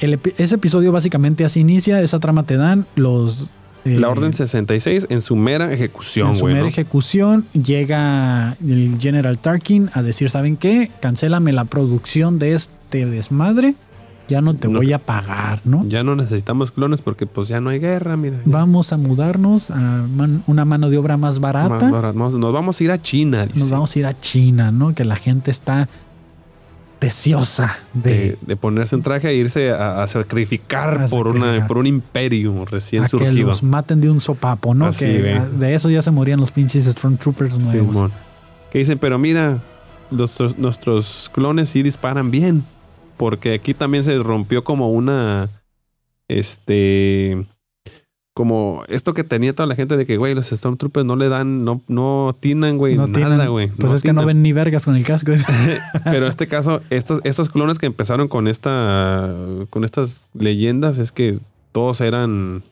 A: el ese episodio básicamente así inicia. Esa trama te dan los. eh,
B: La Orden 66 en su mera ejecución,
A: en su mera ejecución llega el General Tarkin a decir, ¿saben qué? Cancélame la producción de este desmadre. Ya no te
B: No.
A: voy a pagar, ¿no?
B: Ya no necesitamos clones porque pues ya no hay guerra, mira.
A: Vamos a mudarnos a man- una mano de obra más barata.
B: Más barato. Vamos- nos vamos a ir a China, dice.
A: Nos vamos a ir a China, ¿no? Que la gente está deseosa de,
B: de, de ponerse un traje e irse a, a sacrificar
A: A
B: por
A: sacrificar.
B: una por un imperio recién
A: a que
B: surgido.
A: los maten de un sopapo, ¿no?
B: Así,
A: que de eso ya se morían los pinches Stormtroopers nuevos.
B: Simón. Que dicen, pero mira, los- nuestros clones sí disparan bien. Porque aquí también se rompió como una. Este. Como esto que tenía toda la gente de que, güey, los Stormtroopers no le dan, no, no atinan, güey,
A: no
B: nada, güey.
A: Pues es que no ven ni vergas con el casco. <laughs>
B: Pero en este caso, estos, estos clones que empezaron con esta. con estas leyendas es que todos eran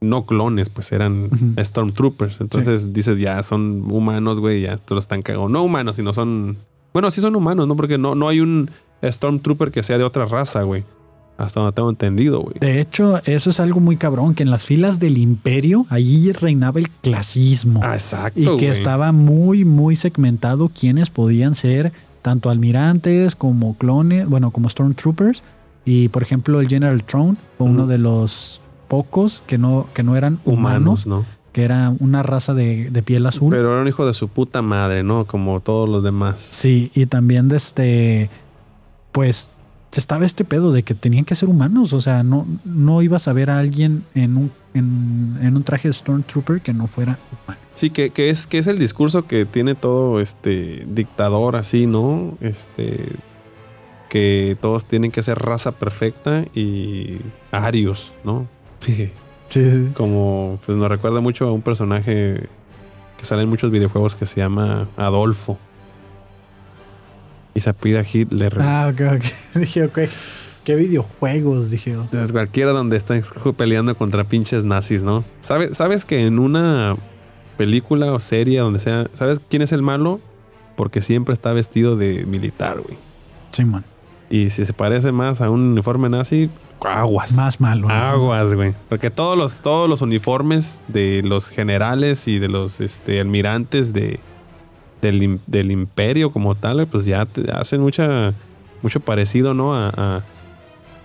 B: no clones, pues eran. Stormtroopers. Entonces dices, ya son humanos, güey, ya te los están cagando. No humanos, sino son. Bueno, sí son humanos, ¿no? Porque no, no hay un Stormtrooper que sea de otra raza, güey. Hasta donde tengo entendido, güey.
A: De hecho, eso es algo muy cabrón, que en las filas del imperio, allí reinaba el clasismo.
B: Ah, exacto.
A: y que estaba muy, muy segmentado quienes podían ser tanto almirantes como clones, bueno, como Stormtroopers. Y por ejemplo, el General Throne fue uno de los pocos que no, que no eran humanos,
B: humanos, ¿no?
A: que era una raza de, de piel azul.
B: Pero era un hijo de su puta madre, ¿no? Como todos los demás.
A: Sí, y también de este, pues estaba este pedo de que tenían que ser humanos, o sea, no, no ibas a ver a alguien en un, en, en un traje de Stormtrooper que no fuera humano.
B: Sí, que, que es, que es el discurso que tiene todo este dictador así, ¿no? Este. Que todos tienen que ser raza perfecta y arios, ¿no? <laughs>
A: Sí,
B: Como, pues nos recuerda mucho a un personaje que sale en muchos videojuegos que se llama Adolfo. Y se pide a Hitler.
A: Ah, ok, ok. <laughs> Dije, ok. ¿Qué videojuegos? Dije. yo.
B: Entonces, cualquiera donde están peleando contra pinches nazis, ¿no? ¿Sabes, ¿Sabes que en una película o serie donde sea, ¿sabes quién es el malo? Porque siempre está vestido de militar, güey.
A: Simón.
B: Y si se parece más a un uniforme nazi, aguas.
A: Más malo. ¿no?
B: Aguas, güey. Porque todos los, todos los uniformes de los generales y de los este, almirantes de, del, del imperio como tal, güey, pues ya te hacen mucha, mucho parecido, ¿no? A, a-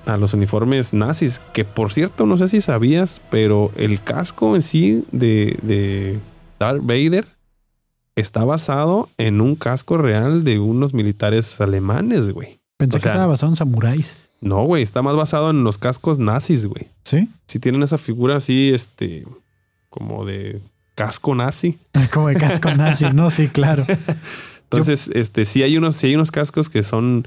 B: a los uniformes nazis. Que por cierto, no sé si sabías, pero el casco en sí de, de Darth Vader está basado en un casco real de unos militares alemanes, güey.
A: Pensé
B: o sea-
A: que estaba basado en samuráis.
B: No, güey, está más basado en los cascos nazis, güey
A: ¿Sí?
B: si tienen esa figura así, este, como de casco nazi.
A: Como de casco <laughs> nazi, ¿no? Sí, claro.
B: Entonces, este, sí hay unos, sí hay unos cascos que son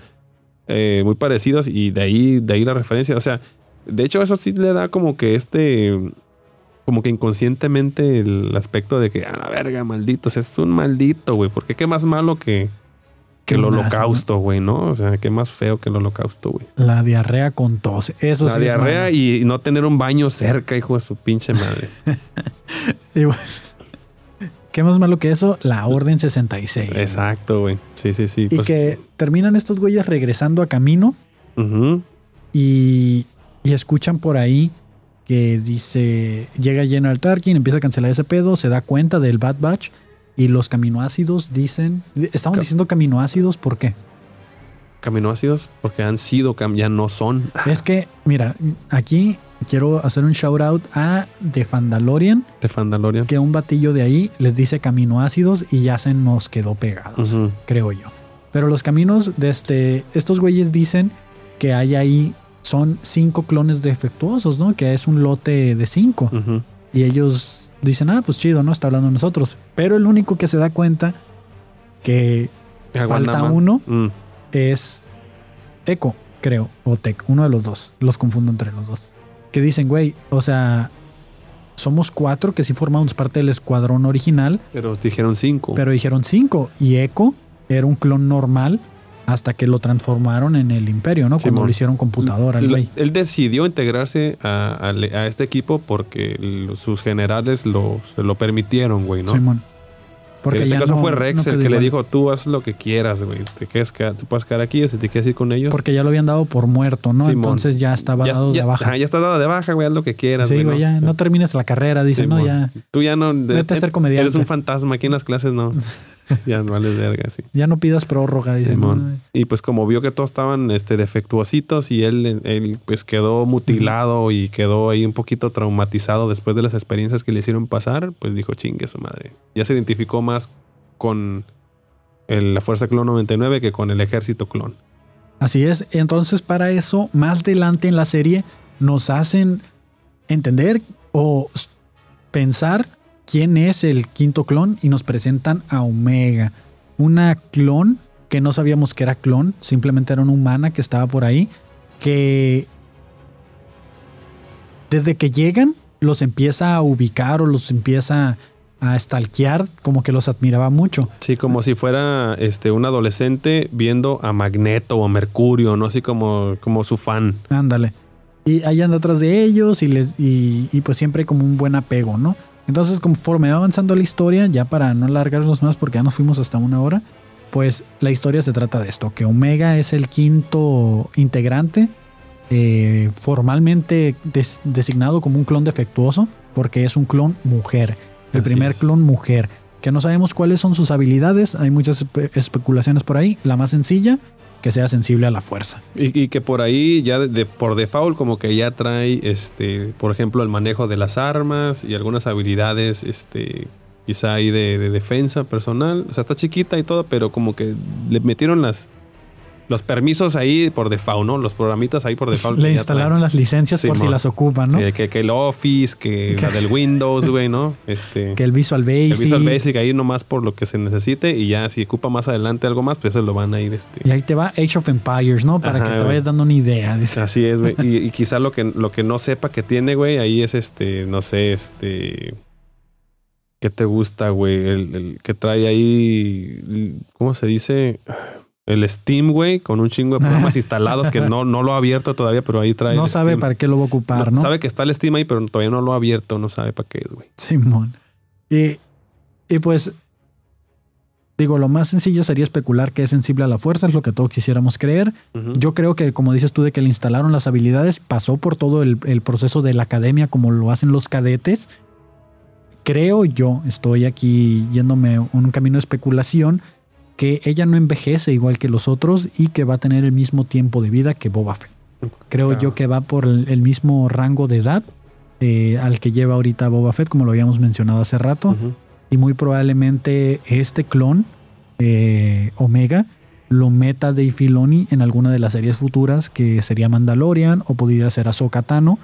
B: eh, muy parecidos y de ahí, de ahí la referencia. O sea, de hecho, eso sí le da como que este, como que inconscientemente el aspecto de que a la verga, malditos, es un maldito, güey. Porque qué más malo que, que el holocausto, güey, ¿no? O sea, qué más feo que el holocausto, güey.
A: La diarrea con tos. Eso
B: La
A: sí.
B: diarrea y no tener un baño cerca, hijo de su pinche madre. <laughs>
A: Y bueno, ¿Qué más malo que eso? La Orden 66. güey.
B: Exacto, güey. Sí, sí, sí.
A: Y
B: Pues,
A: que terminan estos güeyes regresando a camino y, y escuchan por ahí que dice, llega General Tarkin, empieza a cancelar ese pedo, se da cuenta del Bad Batch y los caminoácidos dicen,
B: Ca-
A: diciendo caminoácidos, ¿por qué?
B: Caminoácidos, porque han sido, ya no son. <laughs>
A: Es que, mira, aquí quiero hacer un shout out a The Fandalorian,
B: De Fandalorian.
A: que un batillo de ahí les dice caminoácidos y ya se nos quedó pegados, creo yo. Pero los caminos de este, estos güeyes dicen que hay ahí, son cinco clones defectuosos, ¿no? Que es un lote de cinco. Y ellos dicen, ah, pues chido, ¿no? Está hablando de nosotros. Pero el único que se da cuenta que Falta uno.
B: Mm.
A: es Echo. creo, o Tech, uno de los dos. Los confundo entre los dos. Que dicen, güey, o sea, somos cuatro que sí formamos parte del escuadrón original.
B: Pero dijeron cinco.
A: Pero dijeron cinco. Y Echo era un clon normal hasta que lo transformaron en el imperio, ¿no? Cuando
B: Simón.
A: lo hicieron computadora, el güey.
B: Él decidió integrarse a, a- a este equipo porque sus generales lo, se lo permitieron, güey, ¿no?
A: Simón. Porque
B: en este caso
A: no-
B: fue Rex
A: no
B: el que le dijo, tú haz lo que quieras, güey. Te, quedar- te puedes quedar aquí, si te quieres ir con ellos.
A: Porque ya lo habían dado por muerto, ¿no?
B: Simón.
A: Entonces ya estaba
B: ya,
A: dado
B: ya,
A: de baja.
B: ajá, ya estás dado de baja, güey, haz lo que quieras,
A: sí,
B: güey.
A: ya no termines la carrera. Dice, no, ya,
B: Tú ya no...
A: Vete a ser
B: eh,
A: comediante.
B: Eres un fantasma aquí en las clases, no. <laughs> <laughs> ya no vales verga, sí.
A: ya no pidas prórroga. Dice,
B: Simón. Y pues como vio que todos estaban este, defectuositos y él, él pues quedó mutilado y quedó ahí un poquito traumatizado después de las experiencias que le hicieron pasar, pues dijo chingue su madre. Ya se identificó más con el- la Fuerza Clon 99 que con el Ejército Clon.
A: Así es. Entonces, para eso, más adelante en la serie, nos hacen entender o pensar quién es el quinto clon y nos presentan a Omega. Una clon que no sabíamos que era clon, simplemente era una humana que estaba por ahí, que desde que llegan los empieza a ubicar o los empieza a stalkear, como que los admiraba mucho.
B: Sí, como si fuera este, un adolescente viendo a Magneto o a Mercurio, ¿no? Así como, como su fan.
A: Ándale. Y ahí anda atrás de ellos y, les, y, y pues siempre como un buen apego, ¿no? Entonces, conforme va avanzando la historia, ya para no alargarnos más porque ya nos fuimos hasta una hora, pues la historia se trata de esto, que Omega es el quinto integrante, eh, formalmente des- designado como un clon defectuoso, porque es un clon mujer, el
B: Así
A: primer
B: es.
A: clon mujer, que no sabemos cuáles son sus habilidades, hay muchas espe- especulaciones por ahí, la más sencilla, que sea sensible a la fuerza.
B: Y, que por ahí ya por default como que ya trae, este, por ejemplo, el manejo de las armas y algunas habilidades, este, quizá ahí de defensa personal. O sea, está chiquita y todo, pero como que le metieron las los permisos ahí por default, ¿no? Los programitas ahí por default.
A: Le instalaron las licencias por si las ocupan, ¿no?
B: Sí, que, que el Office, <laughs> que la del Windows, güey, ¿no? Este.
A: Que el Visual Basic.
B: el Visual Basic ahí nomás por lo que se necesite y ya si ocupa más adelante algo más, pues eso lo van a ir este.
A: Y ahí te va Age of Empires, ¿no? Para
B: Ajá,
A: que te vayas dando una idea. Dice.
B: Así es, güey. Y, y <laughs> quizá lo que, lo que no sepa que tiene, güey, ahí es este, no sé, este. ¿Qué te gusta, güey? El, el que trae ahí. ¿Cómo se dice? El Steam, güey, con un chingo de programas <laughs> instalados que no, no lo ha abierto todavía, pero ahí trae.
A: No sabe
B: Steam.
A: para qué lo va a ocupar, ¿no?
B: Sabe que está el Steam ahí, pero todavía no lo ha abierto, no sabe para qué es, güey.
A: Simón. Y, y pues, digo, lo más sencillo sería especular que es sensible a la fuerza, es lo que todos quisiéramos creer. Yo creo que, como dices tú, de que le instalaron las habilidades, pasó por todo el, el proceso de la academia como lo hacen los cadetes. Creo yo, estoy aquí yéndome un camino de especulación, que ella no envejece igual que los otros y que va a tener el mismo tiempo de vida que Boba Fett. Creo
B: Claro.
A: yo que va por el, mismo rango de edad eh, al que lleva ahorita Boba Fett, como lo habíamos mencionado hace rato. Y muy probablemente este clon, eh, Omega, lo meta Dave Filoni en alguna de las series futuras, que sería Mandalorian o podría ser Ahsoka Tano,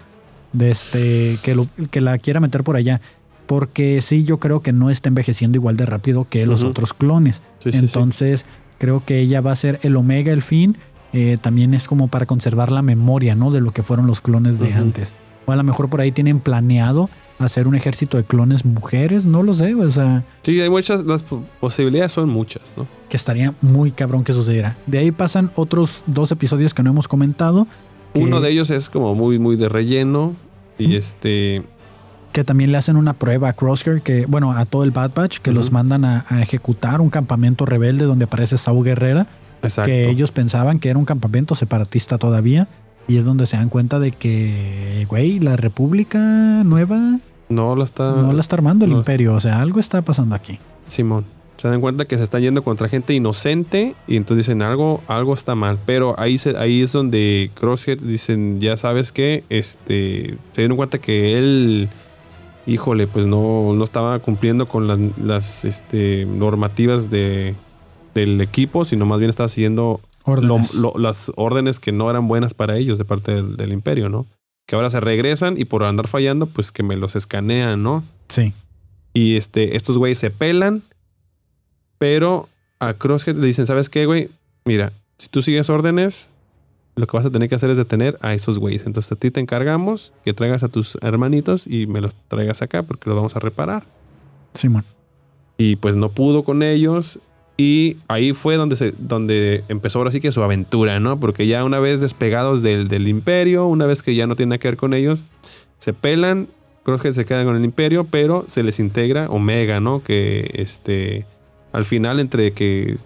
A: de este, que, lo- que la quiera meter por allá. Porque sí, yo creo que no está envejeciendo igual de rápido que los otros clones.
B: Sí, sí, sí.
A: Entonces, creo que ella va a ser el Omega, el fin. Eh, también es como para conservar la memoria, ¿no? De lo que fueron los clones de antes. O a lo mejor por ahí tienen planeado hacer un ejército de clones mujeres, no lo sé, o sea,
B: Sí, hay muchas, las po- posibilidades son muchas, ¿no?
A: que estaría muy cabrón que sucediera. De ahí pasan otros dos episodios que no hemos comentado.
B: Uno de ellos es como muy, muy de relleno. Y este.
A: Que también le hacen una prueba a Crosshair, que bueno, a todo el Bad Batch, que los mandan a, a ejecutar un campamento rebelde donde aparece Saúl Guerrera,
B: Exacto.
A: que ellos pensaban que era un campamento separatista todavía, y es donde se dan cuenta de que, güey, la República Nueva
B: No lo está.
A: no la está armando el
B: no.
A: Imperio, o sea, algo está pasando aquí.
B: Simón. Se dan cuenta que se están yendo contra gente inocente y entonces dicen algo, algo está mal. Pero ahí, se, ahí es donde Crosshead dicen, ya sabes que, este, se dieron cuenta que él, híjole, pues no, no estaba cumpliendo con las, las, este, normativas de, del equipo, sino más bien estaba siguiendo lo-
A: Órdenes.
B: lo- las órdenes que no eran buenas para ellos de parte del, del imperio, ¿no? Que ahora se regresan y por andar fallando, pues que me los escanean, ¿no?
A: Sí.
B: Y este, estos güeyes se pelan. Pero a Crosshead le dicen, ¿sabes qué, güey? Mira, si tú sigues órdenes, lo que vas a tener que hacer es detener a esos güeyes. Entonces a ti te encargamos que traigas a tus hermanitos y me los traigas acá porque los vamos a reparar.
A: Simón.
B: Y pues no pudo con ellos. Y ahí fue donde, se, donde empezó ahora sí que su aventura, ¿no? Porque ya una vez despegados del, del imperio, una vez que ya no tiene nada que ver con ellos, se pelan, que se quedan con el imperio, pero se les integra Omega, ¿no? Que este, al final entre que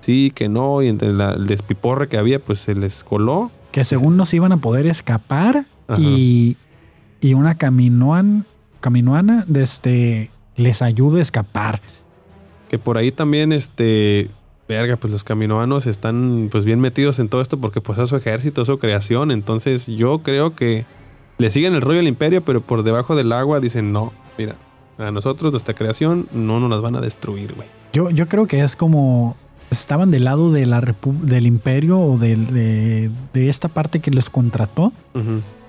B: sí, que no, y entre el despiporre que había, pues se les coló.
A: Que según nos iban a poder escapar y, y, una caminoan, caminoana este, les ayuda a escapar.
B: Que por ahí también, este, verga, pues los caminoanos están pues bien metidos en todo esto porque pues es su ejército, su creación. Entonces yo creo que le siguen el rollo al imperio, pero por debajo del agua dicen, no, mira, a nosotros nuestra creación no nos las van a destruir, güey.
A: Yo, yo creo que es como estaban del lado de la del imperio o de, esta parte que les contrató.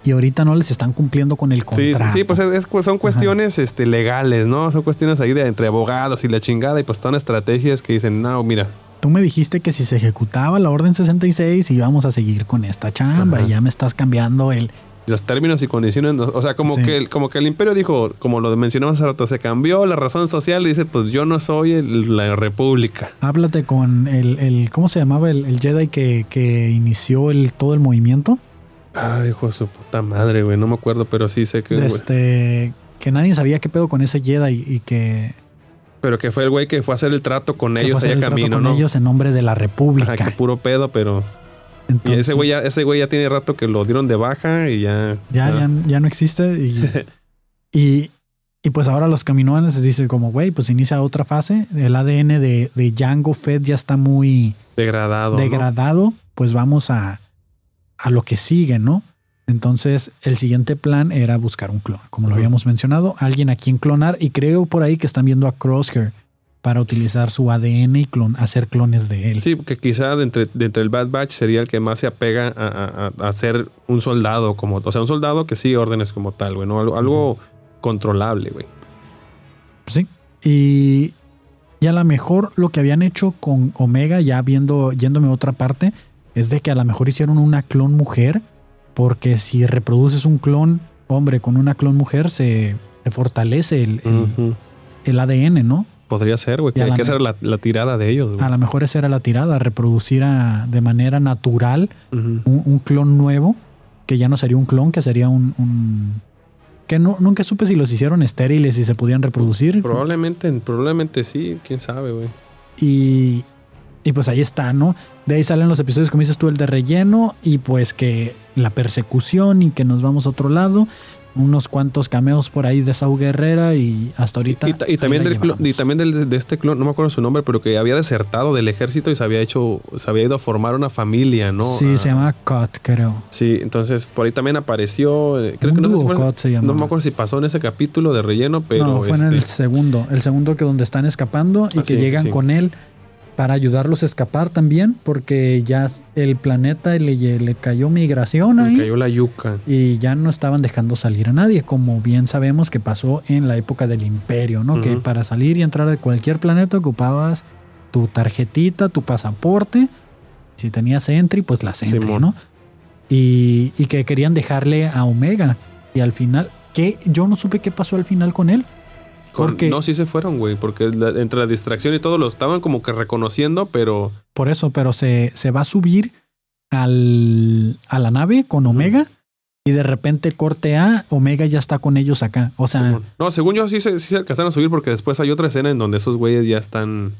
A: Y ahorita no les están cumpliendo con el contrato.
B: Sí, sí, pues son cuestiones este, legales, ¿no? Son cuestiones ahí de entre abogados y la chingada. Y pues son estrategias que dicen, no, mira,
A: tú me dijiste que si se ejecutaba la orden 66 íbamos a seguir con esta chamba y ya me estás cambiando el,
B: los términos y condiciones, o sea, como que como que el imperio dijo, como lo mencionamos hace rato, se cambió la razón social y dice, pues yo no soy la república.
A: Háblate con el, el ¿cómo se llamaba el, Jedi que, que, inició el, todo el movimiento?
B: Ay, hijo de su puta madre, güey, no me acuerdo, pero sí sé que...
A: este, que nadie sabía qué pedo con ese Jedi y que...
B: Pero que fue el güey que fue a hacer el trato con ellos allá camino,
A: con ellos en nombre de la república. Ajá,
B: que puro pedo, pero y ese güey, ya, ese güey ya tiene rato que lo dieron de baja y ya.
A: Ya, ya, no existe. <laughs> Y, y, pues ahora los caminoanes se dice como, güey, pues inicia otra fase. El ADN de, de Django Fed ya está muy
B: degradado.
A: Degradado. Pues vamos a, a lo que sigue, ¿no? Entonces, el siguiente plan era buscar un clon, como lo habíamos mencionado, alguien a quien clonar. Y creo por ahí que están viendo a Crosshair para utilizar su ADN y clon, hacer clones de él.
B: Sí, porque quizá de entre, el Bad Batch sería el que más se apega a, ser un soldado, como, o sea, un soldado que sigue órdenes como tal, güey, ¿no? Algo, controlable, güey.
A: Sí. Y, y a lo mejor lo que habían hecho con Omega, ya viendo, yéndome a otra parte, es de que a lo mejor hicieron una clon mujer, porque si reproduces un clon hombre con una clon mujer, se, fortalece el, el ADN, ¿no?
B: Podría ser, güey. Que, hay que hacer la, tirada de ellos.
A: A lo mejor esa era la tirada, reproducir de manera natural un, clon nuevo, que ya no sería un clon, que sería un... que no, nunca supe si los hicieron estériles y se podían reproducir.
B: Probablemente, probablemente sí, quién sabe, güey.
A: Y, y pues ahí está, ¿no? De ahí salen los episodios, como dices tú, el de relleno y pues que la persecución y que nos vamos a otro lado unos cuantos cameos por ahí de Sau Guerrera y hasta ahorita.
B: Y, también, del y también de este clon, no me acuerdo su nombre, pero que había desertado del ejército y se había hecho, se había ido a formar una familia, ¿no?
A: Sí, se llama Cut, creo.
B: Sí, entonces por ahí también apareció. Eh, creo que no, sé no me acuerdo si pasó en ese capítulo de relleno, pero.
A: No, fue en el este segundo. El segundo que donde están escapando y ah, que llegan con él para ayudarlos a escapar también, porque ya el planeta le, le cayó migración ahí.
B: Le cayó la yuca.
A: Y ya no estaban dejando salir a nadie, como bien sabemos que pasó en la época del imperio, ¿no? Que para salir y entrar de cualquier planeta ocupabas tu tarjetita, tu pasaporte. Si tenías entry, pues la entry, ¿no? Y, y que querían dejarle a Omega. Y al final, que yo no supe qué pasó al final con él
B: no, sí se fueron, güey, porque entre la distracción y todo lo estaban como que reconociendo, pero...
A: Por eso, pero se, se va a subir al, a la nave con Omega y de repente corte A, Omega ya está con ellos acá. O sea...
B: no, según yo sí se, sí se alcanzaron a subir porque después hay otra escena en donde esos güeyes ya están...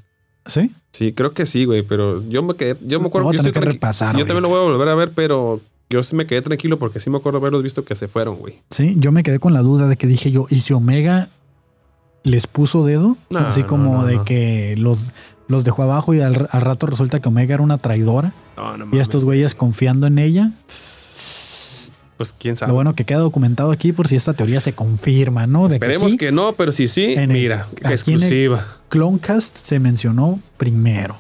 A: ¿Sí?
B: Sí, creo que sí, güey, pero yo me quedé, yo me acuerdo
A: que, yo, que repasar,
B: yo también lo voy a volver a ver, pero yo sí me quedé tranquilo porque sí me acuerdo haberlos visto que se fueron, güey.
A: Sí, yo me quedé con la duda de que dije yo, ¿y si Omega les puso dedo, así como de que los, los dejó abajo y al, rato resulta que Omega era una traidora. y estos güeyes confiando en ella.
B: Pues quién sabe.
A: Lo bueno que queda documentado aquí por si esta teoría se confirma, ¿no?
B: Esperemos que, no, pero si sí, mira, exclusiva.
A: Cloncast se mencionó primero.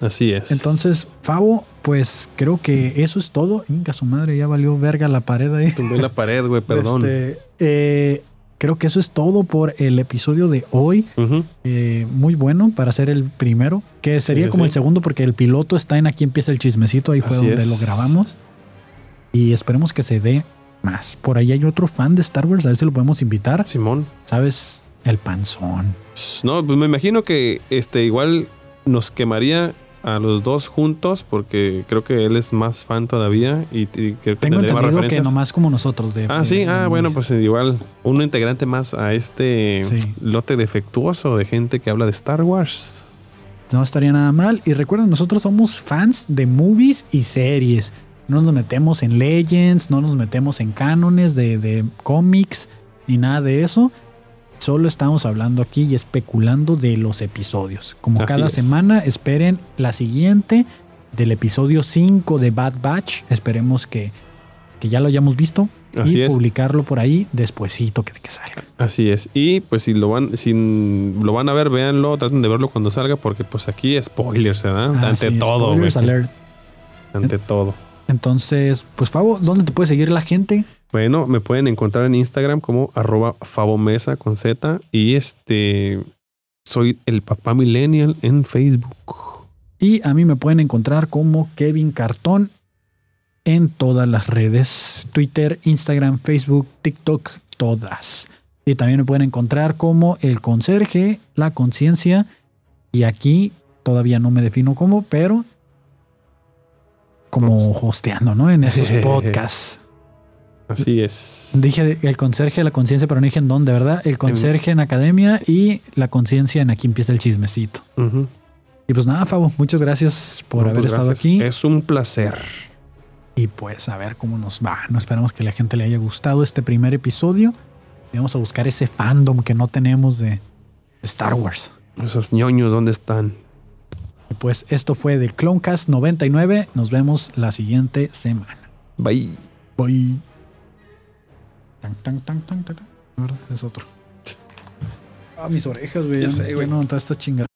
B: Así es.
A: Entonces, Favo, pues creo que eso es todo. Inga, su madre, ya valió verga la pared ahí.
B: Tumbé la pared, güey, <laughs> perdón.
A: Este, eh, creo que eso es todo por el episodio de hoy. Eh, muy bueno para ser el primero, que sería
B: Sí,
A: como
B: sí.
A: el segundo porque el piloto está en Aquí empieza el chismecito, ahí fue
B: Así
A: donde
B: es.
A: lo grabamos. Y esperemos que se dé más. Por ahí hay otro fan de Star Wars, a ver si lo podemos invitar.
B: Simón.
A: ¿Sabes? El panzón.
B: No, pues me imagino que este igual nos quemaría a los dos juntos porque creo que él es más fan todavía y, y creo que
A: Tengo entendido que nomás como nosotros de...
B: Ah,
A: de-
B: sí, ah,
A: de-
B: bueno, pues igual un integrante más a este
A: Sí.
B: lote defectuoso de gente que habla de Star Wars.
A: No estaría nada mal. Y recuerden, nosotros somos fans de movies y series. No nos metemos en legends, no nos metemos en cánones de, de cómics, ni nada de eso. Solo estamos hablando aquí y especulando de los episodios. Como
B: Así
A: cada
B: es.
A: semana, esperen la siguiente del episodio 5 de Bad Batch. Esperemos que, que ya lo hayamos visto
B: Así
A: y
B: es.
A: publicarlo por ahí despuesito que, que salga.
B: Así es. Y pues si lo van, si lo van a ver, véanlo, traten de verlo cuando salga, porque pues aquí spoilers, ¿verdad?
A: Ah,
B: Ante
A: sí,
B: todo,
A: spoilers alert.
B: Ante todo.
A: Entonces, pues Fabo, ¿dónde te puede seguir la gente?
B: Bueno, me pueden encontrar en Instagram como arroba favomesa con Z y este soy el papá millennial en Facebook.
A: Y a mí me pueden encontrar como Kevin Cartón en todas las redes, Twitter, Instagram, Facebook, TikTok, todas. Y también me pueden encontrar como el conserje, la conciencia. Y aquí todavía no me defino como, pero como hosteando, ¿no? En esos <laughs> podcasts.
B: Así es.
A: Dije el conserje, la conciencia, pero no dije en dónde, ¿verdad? El conserje en academia y la conciencia en aquí empieza el chismecito. Y pues nada, Fabo, muchas gracias por haber
B: pues,
A: estado aquí.
B: Es un placer.
A: Y pues a ver cómo nos va. No esperamos que la gente le haya gustado este primer episodio. Vamos a buscar ese fandom que no tenemos de Star Wars.
B: Esos ñoños, ¿dónde están?
A: Y pues esto fue de Clonecast 99. Nos vemos la siguiente semana.
B: Bye.
A: Bye. Tan, tan, tan, tan, tan. Es otro. Ah, mis orejas, güey.
B: Ya
A: Ya
B: sé,
A: no-
B: güey.
A: no, toda esta chingada.